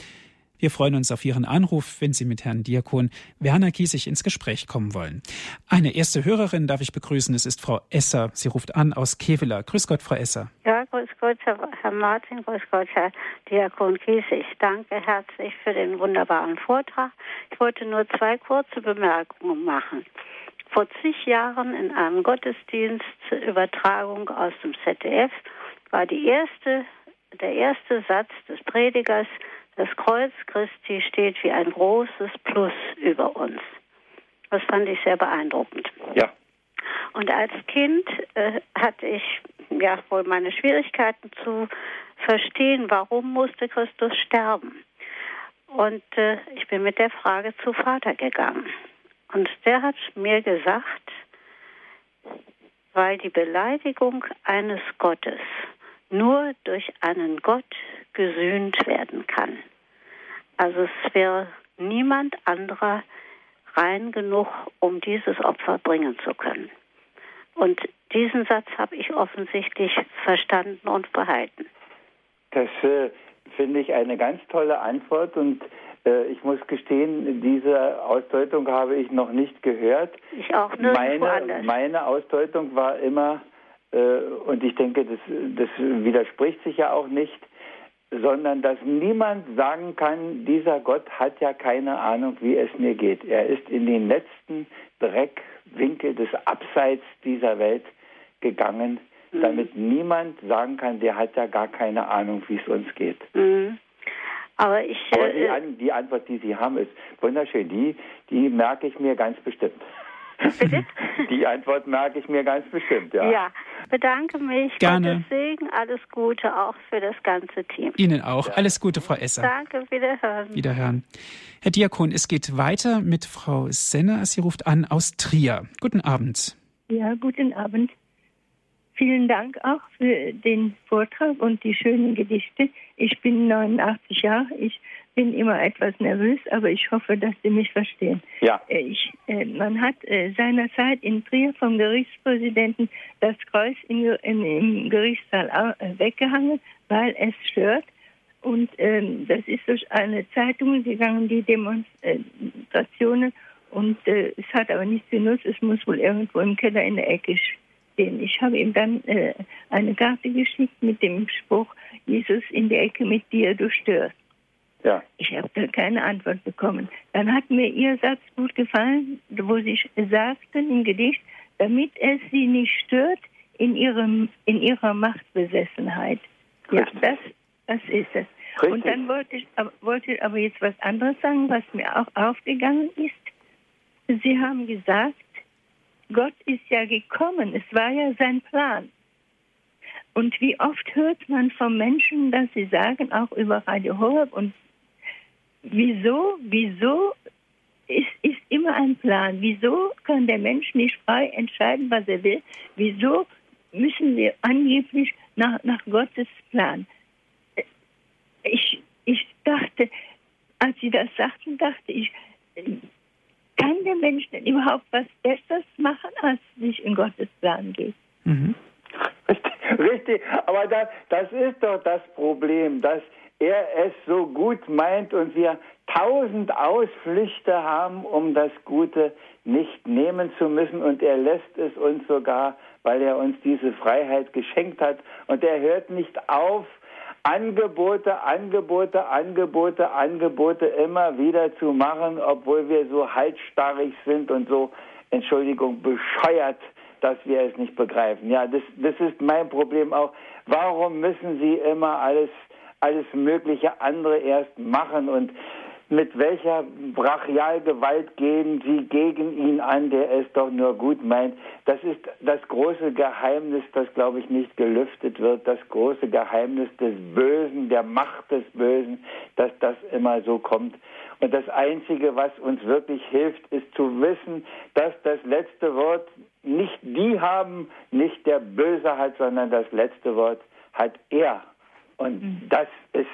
Wir freuen uns auf Ihren Anruf, wenn Sie mit Herrn Diakon Werner Kiesig ins Gespräch kommen wollen. Eine erste Hörerin darf ich begrüßen. Es ist Frau Esser. Sie ruft an aus Kevela. Grüß Gott, Frau Esser. Ja, grüß Gott, Herr Martin. Grüß Gott, Herr Diakon Kiesig. Danke herzlich für den wunderbaren Vortrag. Ich wollte nur zwei kurze Bemerkungen machen vor zig Jahren in einem Gottesdienst zur Übertragung aus dem ZDF war die erste, der erste Satz des Predigers, das Kreuz Christi steht wie ein großes Plus über uns. Das fand ich sehr beeindruckend. Ja. Und als Kind äh, hatte ich ja wohl meine Schwierigkeiten zu verstehen, warum musste Christus sterben. Und äh, ich bin mit der Frage zu Vater gegangen. Und der hat mir gesagt, weil die Beleidigung eines Gottes nur durch einen Gott gesühnt werden kann. Also es wäre niemand anderer rein genug, um dieses Opfer bringen zu können. Und diesen Satz habe ich offensichtlich verstanden und behalten. Das äh, finde ich eine ganz tolle Antwort und äh, ich muss gestehen, diese Ausdeutung habe ich noch nicht gehört. Ich auch nicht. Meine, meine Ausdeutung war immer, äh, und ich denke, das, das widerspricht sich ja auch nicht, sondern dass niemand sagen kann, dieser Gott hat ja keine Ahnung, wie es mir geht. Er ist in den letzten Dreckwinkel des Abseits dieser Welt gegangen, mhm. damit niemand sagen kann, der hat ja gar keine Ahnung, wie es uns geht. Mhm. Aber ich. Aber die, äh, die, Antwort, die Sie haben, ist wunderschön. Die, die merke ich mir ganz bestimmt. Bitte? Die Antwort merke ich mir ganz bestimmt, ja. Ja, bedanke mich. Gerne. Gottes Segen, alles Gute auch für das ganze Team. Ihnen auch. Ja. Alles Gute, Frau Esser. Danke, wiederhören. Wiederhören. Herr Diakon, es geht weiter mit Frau Senner. Sie ruft an aus Trier. Guten Abend. Ja, guten Abend. Vielen Dank auch für den Vortrag und die schönen Gedichte. Ich bin 89 Jahre. Ich bin immer etwas nervös, aber ich hoffe, dass Sie mich verstehen. Ja. Äh, ich, äh, man hat äh, seinerzeit in Trier vom Gerichtspräsidenten das Kreuz in, in, im Gerichtssaal weggehangen, weil es stört. Und ähm, das ist durch eine Zeitung gegangen, die Demonstrationen. Und äh, es hat aber nichts genutzt. Es muss wohl irgendwo im Keller in der Ecke stehen. Ich habe ihm dann äh, eine Karte geschickt mit dem Spruch, Jesus in der Ecke mit dir, du störst. Ja. Ich habe da keine Antwort bekommen. Dann hat mir Ihr Satz gut gefallen, wo Sie sagten im Gedicht, damit es Sie nicht stört in, ihrem, in Ihrer Machtbesessenheit. Richtig. Ja, das, das ist es. Richtig. Und dann wollte ich, wollte ich aber jetzt was anderes sagen, was mir auch aufgegangen ist. Sie haben gesagt, Gott ist ja gekommen. Es war ja sein Plan. Und wie oft hört man von Menschen, dass sie sagen, auch über Radio Horeb und wieso, wieso ist, ist immer ein Plan. Wieso kann der Mensch nicht frei entscheiden, was er will? Wieso müssen wir angeblich nach, nach Gottes Plan? Ich, ich dachte, als Sie das sagten, dachte ich, kann der Mensch denn überhaupt was Besseres machen, als sich in Gottes Plan geht? Mhm. Richtig, richtig, aber das, das ist doch das Problem, dass er es so gut meint und wir tausend Ausflüchte haben, um das Gute nicht nehmen zu müssen. Und er lässt es uns sogar, weil er uns diese Freiheit geschenkt hat. Und er hört nicht auf, Angebote, Angebote, Angebote, Angebote immer wieder zu machen, obwohl wir so halsstarrig sind und so, Entschuldigung, bescheuert, dass wir es nicht begreifen. Ja, das, das ist mein Problem auch. Warum müssen Sie immer alles alles mögliche andere erst machen und mit welcher Brachialgewalt gehen Sie gegen ihn an, der es doch nur gut meint. Das ist das große Geheimnis, das, glaube ich, nicht gelüftet wird. Das große Geheimnis des Bösen, der Macht des Bösen, dass das immer so kommt. Und das Einzige, was uns wirklich hilft, ist zu wissen, dass das letzte Wort nicht die haben, nicht der Böse hat, sondern das letzte Wort hat er und mhm. das ist,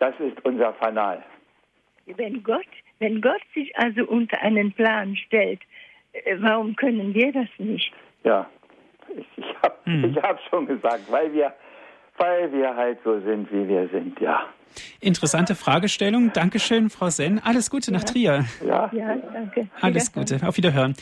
das ist unser Fanal. Wenn Gott, wenn Gott sich also unter einen Plan stellt, äh, warum können wir das nicht? Ja, ich, ich habe mhm. schon gesagt, weil wir, weil wir halt so sind, wie wir sind, ja. Interessante Fragestellung. Dankeschön, Frau Senn. Alles Gute nach Trier. Ja, ja danke. Alles Gute. Auf Wiederhören.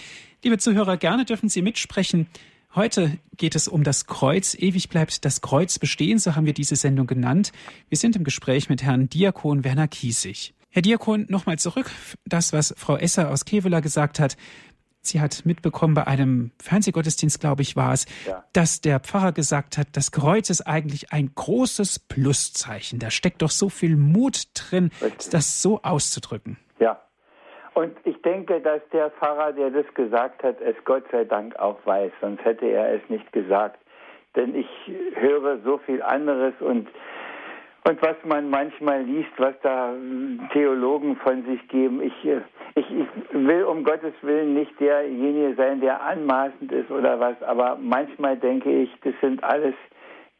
Liebe Zuhörer, gerne dürfen Sie mitsprechen. Heute geht es um das Kreuz. Ewig bleibt das Kreuz bestehen, so haben wir diese Sendung genannt. Wir sind im Gespräch mit Herrn Diakon Werner Kiesig. Herr Diakon, nochmal zurück, das, was Frau Esser aus Kevela gesagt hat. Sie hat mitbekommen, bei einem Fernsehgottesdienst, glaube ich, war es, ja. dass der Pfarrer gesagt hat, das Kreuz ist eigentlich ein großes Pluszeichen. Da steckt doch so viel Mut drin, Richtig. das so auszudrücken. Ja, und ich denke, dass der Pfarrer, der das gesagt hat, es Gott sei Dank auch weiß, sonst hätte er es nicht gesagt. Denn ich höre so viel anderes und, und was man manchmal liest, was da Theologen von sich geben. Ich, ich, ich will um Gottes Willen nicht derjenige sein, der anmaßend ist oder was, aber manchmal denke ich, das sind alles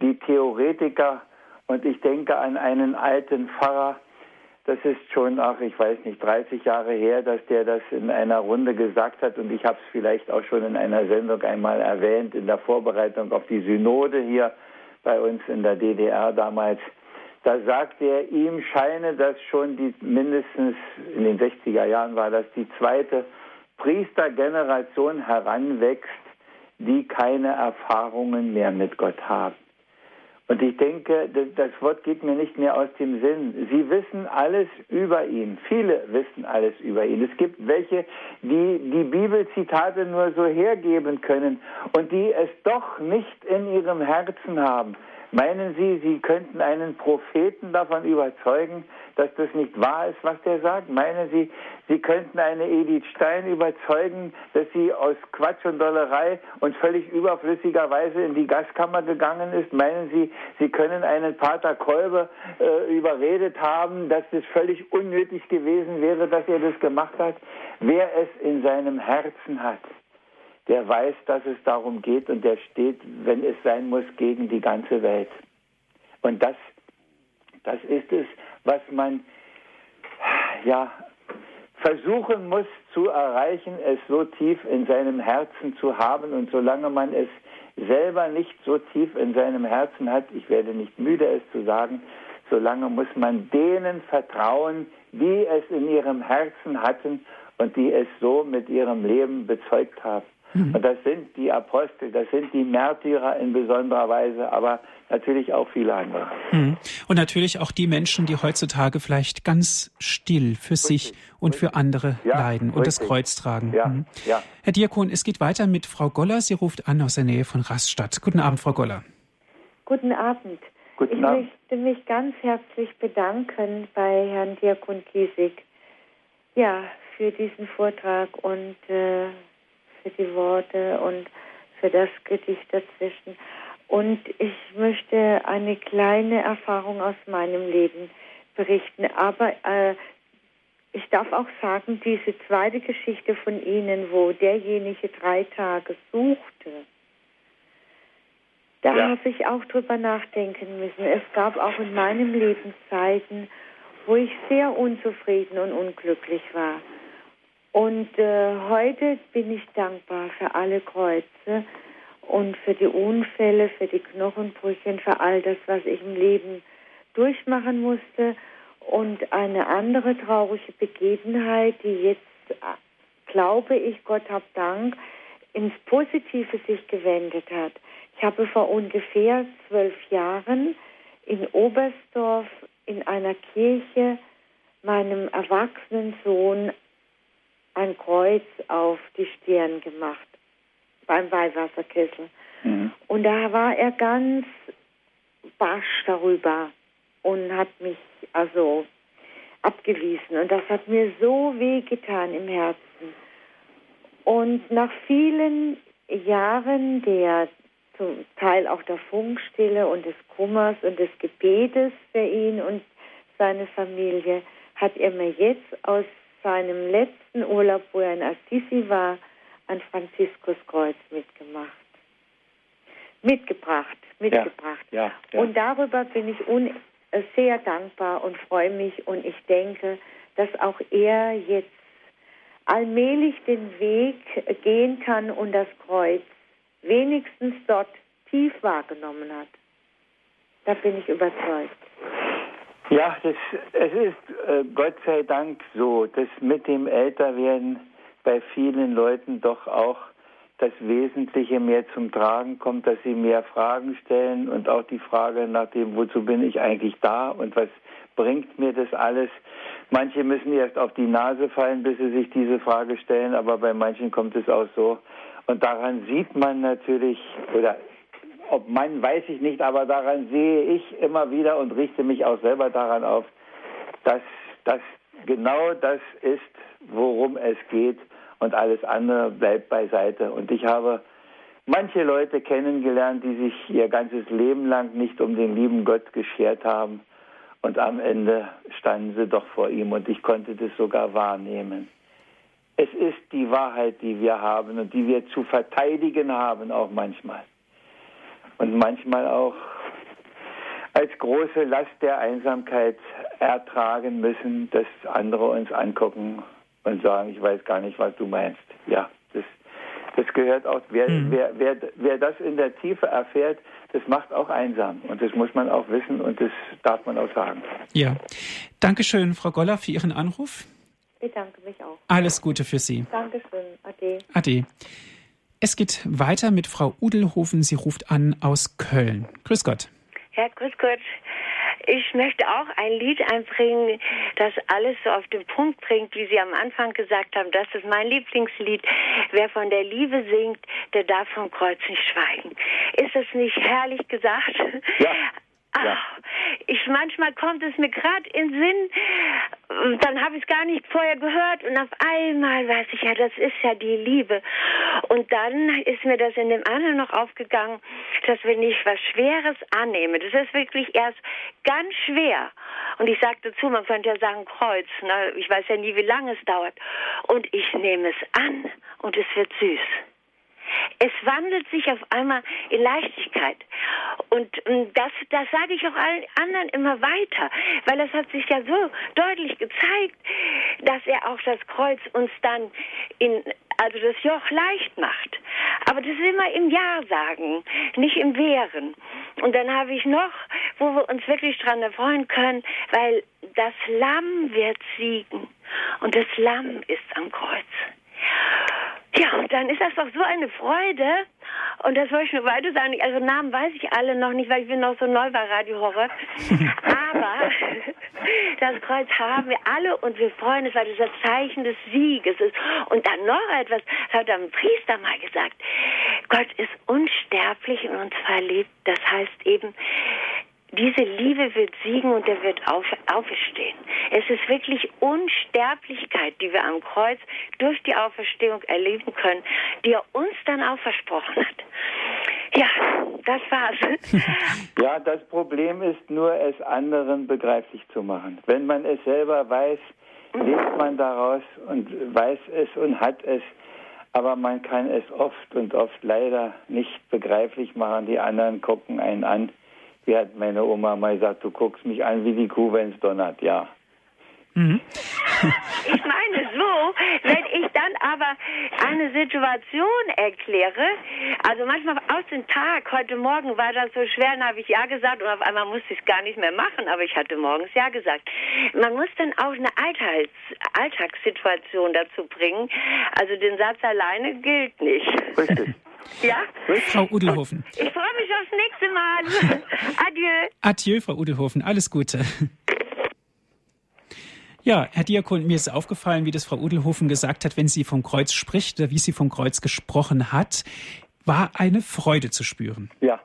die Theoretiker und ich denke an einen alten Pfarrer, das ist schon, ach, ich weiß nicht, 30 Jahre her, dass der das in einer Runde gesagt hat und ich habe es vielleicht auch schon in einer Sendung einmal erwähnt, in der Vorbereitung auf die Synode hier bei uns in der DDR damals. Da sagt er, ihm scheine das schon die mindestens in den 60er Jahren war das die zweite Priestergeneration heranwächst, die keine Erfahrungen mehr mit Gott haben. Und ich denke, das Wort geht mir nicht mehr aus dem Sinn. Sie wissen alles über ihn. Viele wissen alles über ihn. Es gibt welche, die die Bibelzitate nur so hergeben können und die es doch nicht in ihrem Herzen haben. Meinen Sie, Sie könnten einen Propheten davon überzeugen, dass das nicht wahr ist, was der sagt? Meinen Sie, Sie könnten eine Edith Stein überzeugen, dass sie aus Quatsch und Dollerei und völlig überflüssigerweise in die Gaskammer gegangen ist? Meinen Sie, Sie können einen Pater Kolbe äh, überredet haben, dass es völlig unnötig gewesen wäre, dass er das gemacht hat? Wer es in seinem Herzen hat, der weiß, dass es darum geht und der steht, wenn es sein muss, gegen die ganze Welt. Und das, das ist es, was man ja versuchen muss zu erreichen, es so tief in seinem Herzen zu haben. Und solange man es selber nicht so tief in seinem Herzen hat, ich werde nicht müde, es zu sagen, solange muss man denen vertrauen, die es in ihrem Herzen hatten und die es so mit ihrem Leben bezeugt haben. Mhm. Und das sind die Apostel, das sind die Märtyrer in besonderer Weise, aber natürlich auch viele andere. Mhm. Und natürlich auch die Menschen, die heutzutage vielleicht ganz still für richtig, sich und richtig. für andere ja, leiden und richtig. das Kreuz tragen. Ja, mhm. ja. Herr Diakon, es geht weiter mit Frau Goller. Sie ruft an aus der Nähe von Rastatt. Guten Abend, Frau Goller. Guten Abend. Guten ich Abend. möchte mich ganz herzlich bedanken bei Herrn Diakon Kiesig. Ja, für diesen Vortrag und äh, für die Worte und für das Gedicht dazwischen. Und ich möchte eine kleine Erfahrung aus meinem Leben berichten. Aber äh, ich darf auch sagen, diese zweite Geschichte von Ihnen, wo derjenige drei Tage suchte, da ja. habe ich auch drüber nachdenken müssen. Es gab auch in meinem Leben Zeiten, wo ich sehr unzufrieden und unglücklich war. Und äh, heute bin ich dankbar für alle Kreuze und für die Unfälle, für die Knochenbrüche für all das, was ich im Leben durchmachen musste. Und eine andere traurige Begebenheit, die jetzt, äh, glaube ich, Gott hab Dank, ins Positive sich gewendet hat. Ich habe vor ungefähr zwölf Jahren in Oberstdorf in einer Kirche meinem erwachsenen Sohn ein Kreuz auf die Stirn gemacht beim Weihwasserkessel. Mhm. Und da war er ganz basch darüber und hat mich also abgewiesen. Und das hat mir so weh getan im Herzen. Und nach vielen Jahren der zum Teil auch der Funkstille und des Kummers und des Gebetes für ihn und seine Familie, hat er mir jetzt aus seinem letzten Urlaub, wo er in Assisi war, ein Franziskuskreuz mitgemacht. Mitgebracht, mitgebracht. Ja, ja, ja. Und darüber bin ich un sehr dankbar und freue mich und ich denke, dass auch er jetzt allmählich den Weg gehen kann und das Kreuz wenigstens dort tief wahrgenommen hat. Da bin ich überzeugt. Ja, das, es ist äh, Gott sei Dank so, dass mit dem Älterwerden bei vielen Leuten doch auch das Wesentliche mehr zum Tragen kommt, dass sie mehr Fragen stellen und auch die Frage nach dem, wozu bin ich eigentlich da und was bringt mir das alles. Manche müssen erst auf die Nase fallen, bis sie sich diese Frage stellen, aber bei manchen kommt es auch so, und daran sieht man natürlich, oder ob man, weiß ich nicht, aber daran sehe ich immer wieder und richte mich auch selber daran auf, dass das genau das ist, worum es geht und alles andere bleibt beiseite. Und ich habe manche Leute kennengelernt, die sich ihr ganzes Leben lang nicht um den lieben Gott geschert haben und am Ende standen sie doch vor ihm und ich konnte das sogar wahrnehmen. Es ist die Wahrheit, die wir haben und die wir zu verteidigen haben, auch manchmal. Und manchmal auch als große Last der Einsamkeit ertragen müssen, dass andere uns angucken und sagen, ich weiß gar nicht, was du meinst. Ja, das, das gehört auch, wer, mhm. wer, wer, wer das in der Tiefe erfährt, das macht auch einsam. Und das muss man auch wissen und das darf man auch sagen. Ja. Dankeschön, Frau Goller, für Ihren Anruf bedanke mich auch. Alles Gute für Sie. Dankeschön. Ade. Ade. Es geht weiter mit Frau Udelhofen. Sie ruft an aus Köln. Grüß Gott. Ja, grüß Gott. Ich möchte auch ein Lied einbringen, das alles so auf den Punkt bringt, wie Sie am Anfang gesagt haben. Das ist mein Lieblingslied. Wer von der Liebe singt, der darf vom Kreuz nicht schweigen. Ist das nicht herrlich gesagt? Ja. Ach, ich manchmal kommt es mir gerade in Sinn, dann habe ich es gar nicht vorher gehört und auf einmal weiß ich ja, das ist ja die Liebe. Und dann ist mir das in dem anderen noch aufgegangen, dass wenn ich was Schweres annehme, das ist wirklich erst ganz schwer. Und ich sagte dazu, man könnte ja sagen Kreuz, ne? ich weiß ja nie, wie lange es dauert. Und ich nehme es an und es wird süß. Es wandelt sich auf einmal in Leichtigkeit. Und ähm, das, das sage ich auch allen anderen immer weiter, weil es hat sich ja so deutlich gezeigt, dass er auch das Kreuz uns dann in, also das Joch leicht macht. Aber das ist immer im Ja sagen, nicht im Wehren. Und dann habe ich noch, wo wir uns wirklich dran erfreuen können, weil das Lamm wird siegen. Und das Lamm ist am Kreuz. Ja, und dann ist das doch so eine Freude. Und das wollte ich nur weiter sagen. Also Namen weiß ich alle noch nicht, weil ich bin noch so neu bei Radio Horror. Aber das Kreuz haben wir alle und wir freuen uns, weil das das Zeichen des Sieges ist. Und dann noch etwas, das hat ein Priester mal gesagt. Gott ist unsterblich in uns verliebt. Das heißt eben, diese Liebe wird siegen und er wird auf, auferstehen. Es ist wirklich Unsterblichkeit, die wir am Kreuz durch die Auferstehung erleben können, die er uns dann auch versprochen hat. Ja, das war's. ja, das Problem ist nur, es anderen begreiflich zu machen. Wenn man es selber weiß, lebt man daraus und weiß es und hat es. Aber man kann es oft und oft leider nicht begreiflich machen. Die anderen gucken einen an. Wie hat meine Oma mal gesagt, du guckst mich an wie die Kuh, wenn es donnert. Ja, Mhm. Ich meine so, wenn ich dann aber eine Situation erkläre, also manchmal aus dem Tag, heute Morgen war das so schwer, dann habe ich Ja gesagt und auf einmal musste ich es gar nicht mehr machen, aber ich hatte morgens Ja gesagt. Man muss dann auch eine Alltags Alltagssituation dazu bringen. Also den Satz alleine gilt nicht. Richtig. Ja? Frau Udelhofen. Ich freue mich aufs nächste Mal. Adieu. Adieu, Frau Udelhofen. Alles Gute. Ja, Herr Diakon, mir ist aufgefallen, wie das Frau Udelhofen gesagt hat, wenn sie vom Kreuz spricht oder wie sie vom Kreuz gesprochen hat, war eine Freude zu spüren. Ja.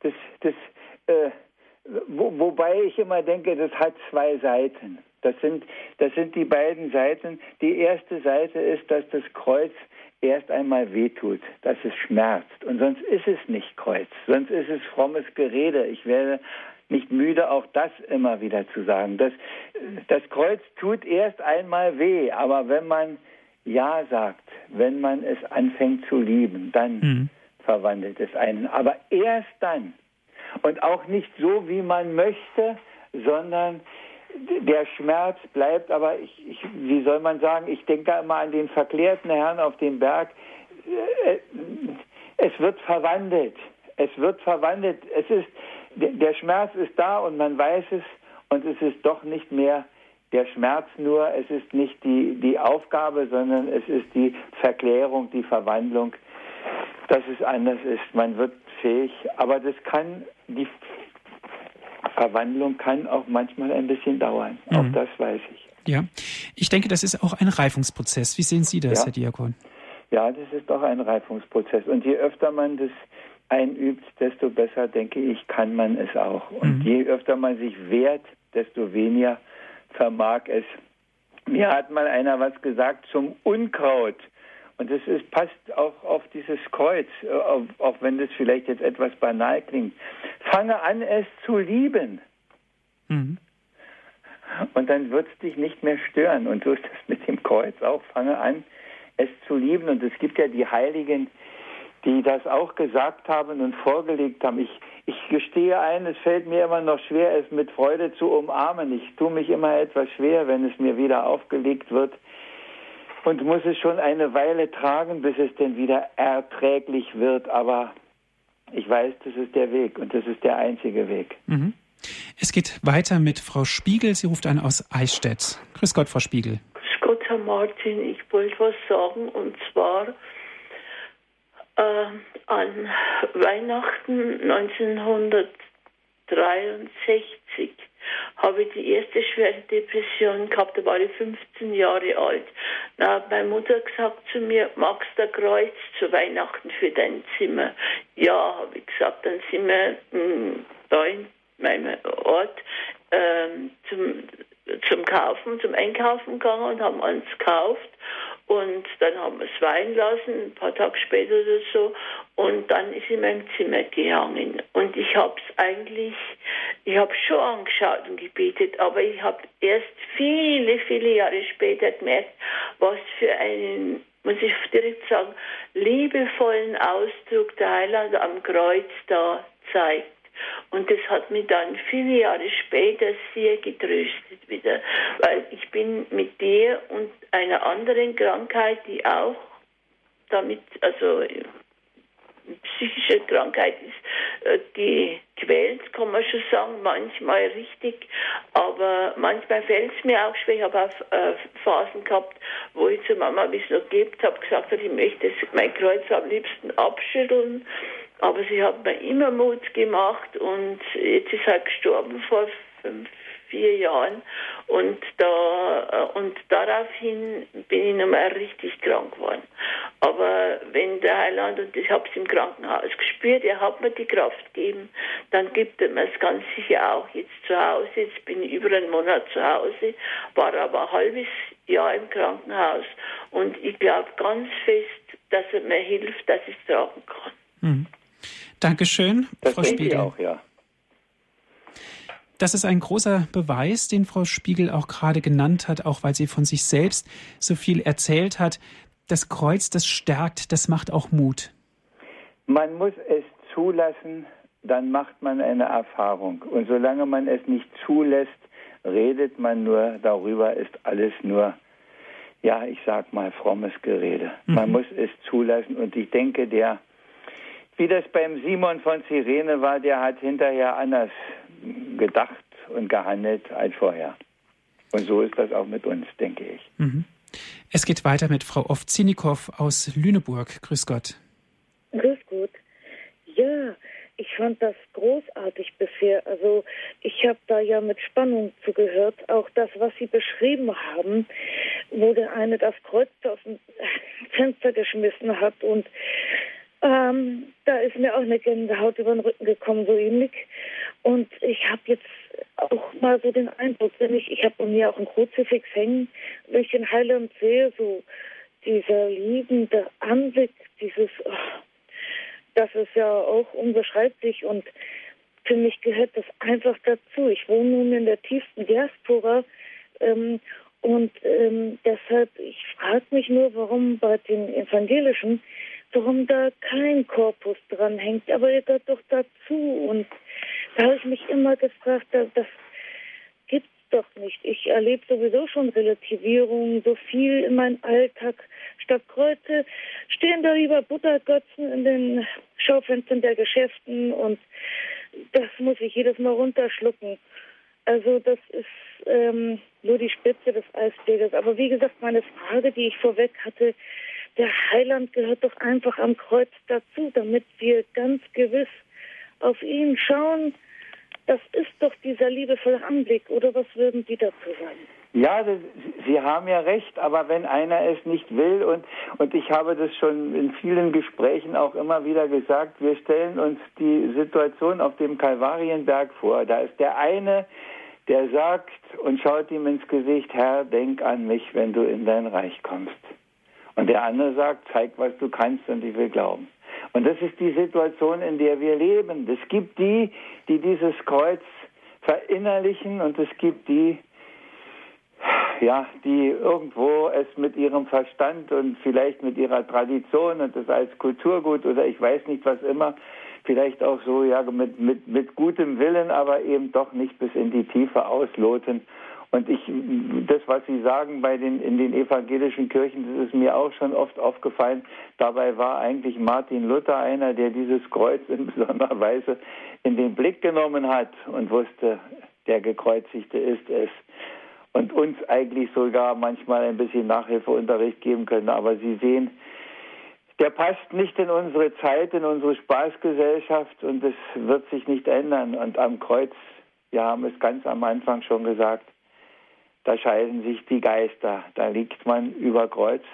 Das, das, äh, wo, wobei ich immer denke, das hat zwei Seiten. Das sind, das sind die beiden Seiten. Die erste Seite ist, dass das Kreuz erst einmal wehtut, dass es schmerzt. Und sonst ist es nicht Kreuz, sonst ist es frommes Gerede. Ich werde nicht müde, auch das immer wieder zu sagen. Das, das Kreuz tut erst einmal weh, aber wenn man Ja sagt, wenn man es anfängt zu lieben, dann mhm. verwandelt es einen. Aber erst dann und auch nicht so, wie man möchte, sondern der Schmerz bleibt, aber ich, ich, wie soll man sagen, ich denke immer an den verklärten Herrn auf dem Berg. Äh, es wird verwandelt. Es wird verwandelt. Es ist, der Schmerz ist da und man weiß es und es ist doch nicht mehr der Schmerz nur, es ist nicht die, die Aufgabe, sondern es ist die Verklärung, die Verwandlung, dass es anders ist. Man wird fähig, aber das kann, die Verwandlung kann auch manchmal ein bisschen dauern. Mhm. Auch das weiß ich. Ja, ich denke, das ist auch ein Reifungsprozess. Wie sehen Sie das, ja. Herr Diakon? Ja, das ist doch ein Reifungsprozess. Und je öfter man das einübt, desto besser, denke ich, kann man es auch. Und mhm. je öfter man sich wehrt, desto weniger vermag es. Mir hat mal einer was gesagt zum Unkraut. Und das ist, passt auch auf dieses Kreuz, auch, auch wenn das vielleicht jetzt etwas banal klingt. Fange an, es zu lieben. Mhm. Und dann wird es dich nicht mehr stören. Und so ist das mit dem Kreuz auch. Fange an, es zu lieben. Und es gibt ja die Heiligen, die das auch gesagt haben und vorgelegt haben. Ich, ich gestehe ein, es fällt mir immer noch schwer, es mit Freude zu umarmen. Ich tue mich immer etwas schwer, wenn es mir wieder aufgelegt wird und muss es schon eine Weile tragen, bis es denn wieder erträglich wird. Aber ich weiß, das ist der Weg und das ist der einzige Weg. Mhm. Es geht weiter mit Frau Spiegel. Sie ruft an aus Eichstätt. Grüß Gott, Frau Spiegel. Grüß Gott, Herr Martin. Ich wollte was sagen und zwar äh, an Weihnachten 1963 habe ich die erste schwere Depression gehabt, da war ich 15 Jahre alt. Da hat meine Mutter gesagt zu mir, magst du ein Kreuz zu Weihnachten für dein Zimmer? Ja, habe ich gesagt, dann sind wir mh, da in meinem Ort ähm, zum, zum Kaufen, zum Einkaufen gegangen und haben uns gekauft und dann haben wir es weinen lassen, ein paar Tage später oder so. Und dann ist in meinem Zimmer gehangen. Und ich habe es eigentlich, ich habe schon angeschaut und gebetet, aber ich habe erst viele, viele Jahre später gemerkt, was für einen, muss ich direkt sagen, liebevollen Ausdruck der Heiland am Kreuz da zeigt. Und das hat mich dann viele Jahre später sehr getröstet wieder, weil ich bin mit der und einer anderen Krankheit, die auch damit, also psychische Krankheit ist, äh, die quält, kann man schon sagen, manchmal richtig, aber manchmal fällt es mir auch schwer. Ich habe auch äh, Phasen gehabt, wo ich zur Mama, wie es noch gibt, habe gesagt, ich möchte mein Kreuz am liebsten abschütteln aber sie hat mir immer Mut gemacht und jetzt ist er gestorben vor fünf vier Jahren und da äh, und daraufhin bin ich nochmal richtig krank geworden. Aber wenn der Heiland, und ich habe es im Krankenhaus gespürt, er hat mir die Kraft gegeben, dann gibt er mir es ganz sicher auch jetzt zu Hause. Jetzt bin ich über einen Monat zu Hause, war aber ein halbes Jahr im Krankenhaus und ich glaube ganz fest, dass er mir hilft, dass ich es tragen kann. Mhm. Dankeschön, das Frau Spiegel. Auch, ja. Das ist ein großer Beweis, den Frau Spiegel auch gerade genannt hat, auch weil sie von sich selbst so viel erzählt hat. Das Kreuz, das stärkt, das macht auch Mut. Man muss es zulassen, dann macht man eine Erfahrung. Und solange man es nicht zulässt, redet man nur darüber, ist alles nur, ja, ich sag mal, frommes Gerede. Mhm. Man muss es zulassen. Und ich denke, der, wie das beim Simon von Sirene war, der hat hinterher anders gedacht und gehandelt als vorher. Und so ist das auch mit uns, denke ich. Mhm. Es geht weiter mit Frau Ovzinikow aus Lüneburg. Grüß Gott. Grüß Gott. Ja, ich fand das großartig bisher. Also ich habe da ja mit Spannung zugehört. Auch das, was Sie beschrieben haben, wo der eine das Kreuz aus dem Fenster geschmissen hat und ähm, da ist mir auch eine Gänsehaut über den Rücken gekommen, so ähnlich. Und ich habe jetzt auch mal so den Eindruck, wenn ich, ich habe bei mir auch ein Kruzifix hängen, wenn ich den Heiland sehe, so dieser liebende Anblick, dieses, oh, das ist ja auch unbeschreiblich und für mich gehört das einfach dazu. Ich wohne nun in der tiefsten Diaspora ähm, und ähm, deshalb, ich frage mich nur, warum bei den Evangelischen, warum da kein Korpus dran hängt, aber ihr gehört doch dazu und da habe ich mich immer gefragt, das, das gibt's doch nicht. Ich erlebe sowieso schon Relativierung, so viel in meinem Alltag. Statt Kreuze stehen da lieber Buttergötzen in den Schaufenstern der Geschäften und das muss ich jedes Mal runterschlucken. Also das ist ähm, nur die Spitze des Eisberges. Aber wie gesagt, meine Frage, die ich vorweg hatte, der Heiland gehört doch einfach am Kreuz dazu, damit wir ganz gewiss auf ihn schauen, das ist doch dieser liebevolle Anblick. Oder was würden Sie dazu sagen? Ja, Sie haben ja recht, aber wenn einer es nicht will und, und ich habe das schon in vielen Gesprächen auch immer wieder gesagt, wir stellen uns die Situation auf dem Kalvarienberg vor. Da ist der eine, der sagt und schaut ihm ins Gesicht, Herr, denk an mich, wenn du in dein Reich kommst. Und der andere sagt, zeig, was du kannst und ich will glauben. Und das ist die Situation, in der wir leben. Es gibt die, die dieses Kreuz verinnerlichen und es gibt die, ja, die irgendwo es mit ihrem Verstand und vielleicht mit ihrer Tradition und das als Kulturgut oder ich weiß nicht was immer, vielleicht auch so ja mit, mit, mit gutem Willen, aber eben doch nicht bis in die Tiefe ausloten und ich, das, was Sie sagen bei den, in den evangelischen Kirchen, das ist mir auch schon oft aufgefallen. Dabei war eigentlich Martin Luther einer, der dieses Kreuz in besonderer Weise in den Blick genommen hat und wusste, der Gekreuzigte ist es. Und uns eigentlich sogar manchmal ein bisschen Nachhilfeunterricht geben können. Aber Sie sehen, der passt nicht in unsere Zeit, in unsere Spaßgesellschaft und es wird sich nicht ändern. Und am Kreuz, wir haben es ganz am Anfang schon gesagt, da scheiden sich die Geister. Da liegt man über Kreuz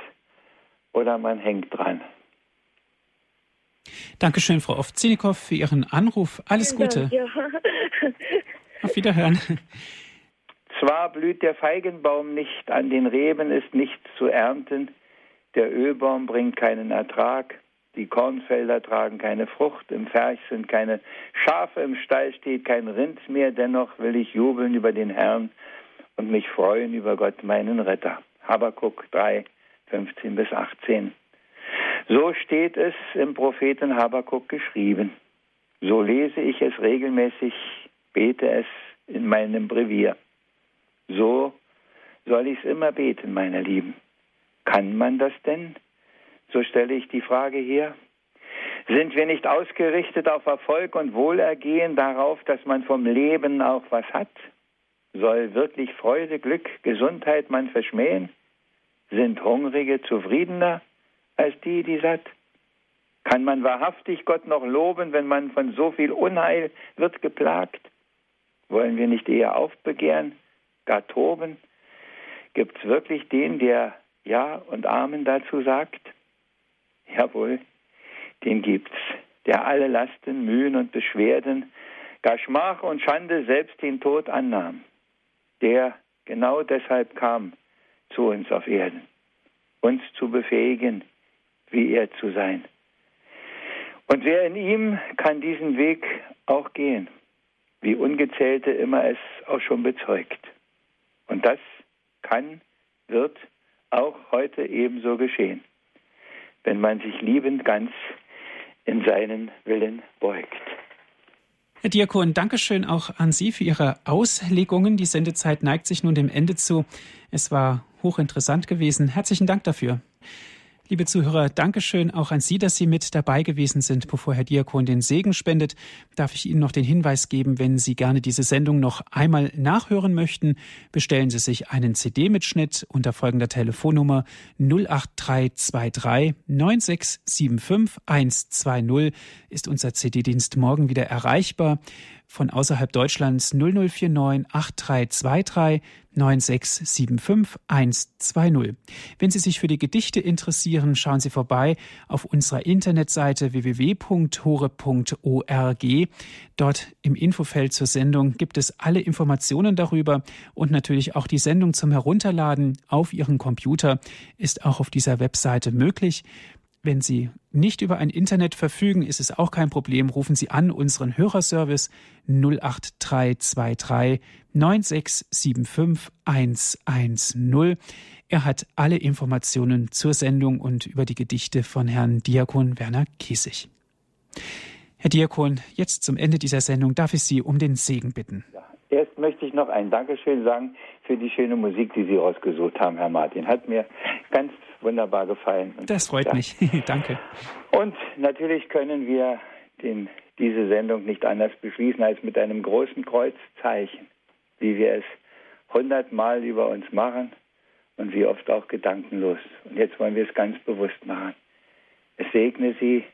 oder man hängt dran. Dankeschön, Frau Ovzinikow, für Ihren Anruf. Alles Gute. Ja. Auf Wiederhören. Zwar blüht der Feigenbaum nicht, an den Reben ist nichts zu ernten, der Ölbaum bringt keinen Ertrag, die Kornfelder tragen keine Frucht, im Ferch sind keine Schafe, im Stall steht kein Rind mehr, dennoch will ich jubeln über den Herrn und mich freuen über Gott, meinen Retter. Habakuk 3, 15 bis 18. So steht es im Propheten Habakuk geschrieben. So lese ich es regelmäßig, bete es in meinem Brevier. So soll ich es immer beten, meine Lieben. Kann man das denn? So stelle ich die Frage hier. Sind wir nicht ausgerichtet auf Erfolg und Wohlergehen darauf, dass man vom Leben auch was hat? Soll wirklich Freude, Glück, Gesundheit man verschmähen? Sind Hungrige zufriedener als die, die satt? Kann man wahrhaftig Gott noch loben, wenn man von so viel Unheil wird geplagt? Wollen wir nicht eher aufbegehren, gar toben? Gibt es wirklich den, der Ja und Amen dazu sagt? Jawohl, den gibt's, der alle Lasten, Mühen und Beschwerden, gar Schmach und Schande selbst den Tod annahm, der genau deshalb kam zu uns auf Erden, uns zu befähigen, wie er zu sein. Und wer in ihm kann diesen Weg auch gehen, wie Ungezählte immer es auch schon bezeugt. Und das kann, wird auch heute ebenso geschehen, wenn man sich liebend ganz in seinen Willen beugt. Herr Diakon, Dankeschön auch an Sie für Ihre Auslegungen. Die Sendezeit neigt sich nun dem Ende zu. Es war hochinteressant gewesen. Herzlichen Dank dafür. Liebe Zuhörer, Dankeschön. Auch an Sie, dass Sie mit dabei gewesen sind. Bevor Herr Diakon den Segen spendet, darf ich Ihnen noch den Hinweis geben, wenn Sie gerne diese Sendung noch einmal nachhören möchten, bestellen Sie sich einen CD-Mitschnitt unter folgender Telefonnummer 08323 9675 120 ist unser CD-Dienst morgen wieder erreichbar von außerhalb Deutschlands 0049 8323 9675 120. Wenn Sie sich für die Gedichte interessieren, schauen Sie vorbei auf unserer Internetseite www.hore.org. Dort im Infofeld zur Sendung gibt es alle Informationen darüber und natürlich auch die Sendung zum Herunterladen auf Ihren Computer ist auch auf dieser Webseite möglich. Wenn Sie nicht über ein Internet verfügen, ist es auch kein Problem. Rufen Sie an unseren Hörerservice 08323 9675 110. Er hat alle Informationen zur Sendung und über die Gedichte von Herrn Diakon Werner Kiesig. Herr Diakon, jetzt zum Ende dieser Sendung darf ich Sie um den Segen bitten. Erst möchte ich noch ein Dankeschön sagen für die schöne Musik, die Sie rausgesucht haben, Herr Martin. Hat mir ganz wunderbar gefallen. Das freut ja. mich. Danke. Und natürlich können wir den, diese Sendung nicht anders beschließen als mit einem großen Kreuzzeichen, wie wir es hundertmal über uns machen und wie oft auch gedankenlos. Und jetzt wollen wir es ganz bewusst machen. Es segne sie,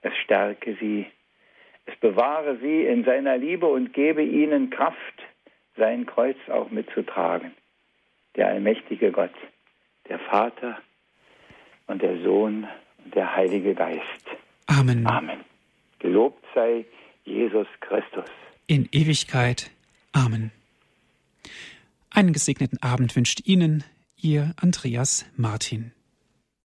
es stärke sie, es bewahre sie in seiner Liebe und gebe ihnen Kraft, sein Kreuz auch mitzutragen. Der allmächtige Gott, der Vater, und der Sohn und der Heilige Geist. Amen. Amen. Gelobt sei Jesus Christus. In Ewigkeit. Amen. Einen gesegneten Abend wünscht Ihnen Ihr Andreas Martin.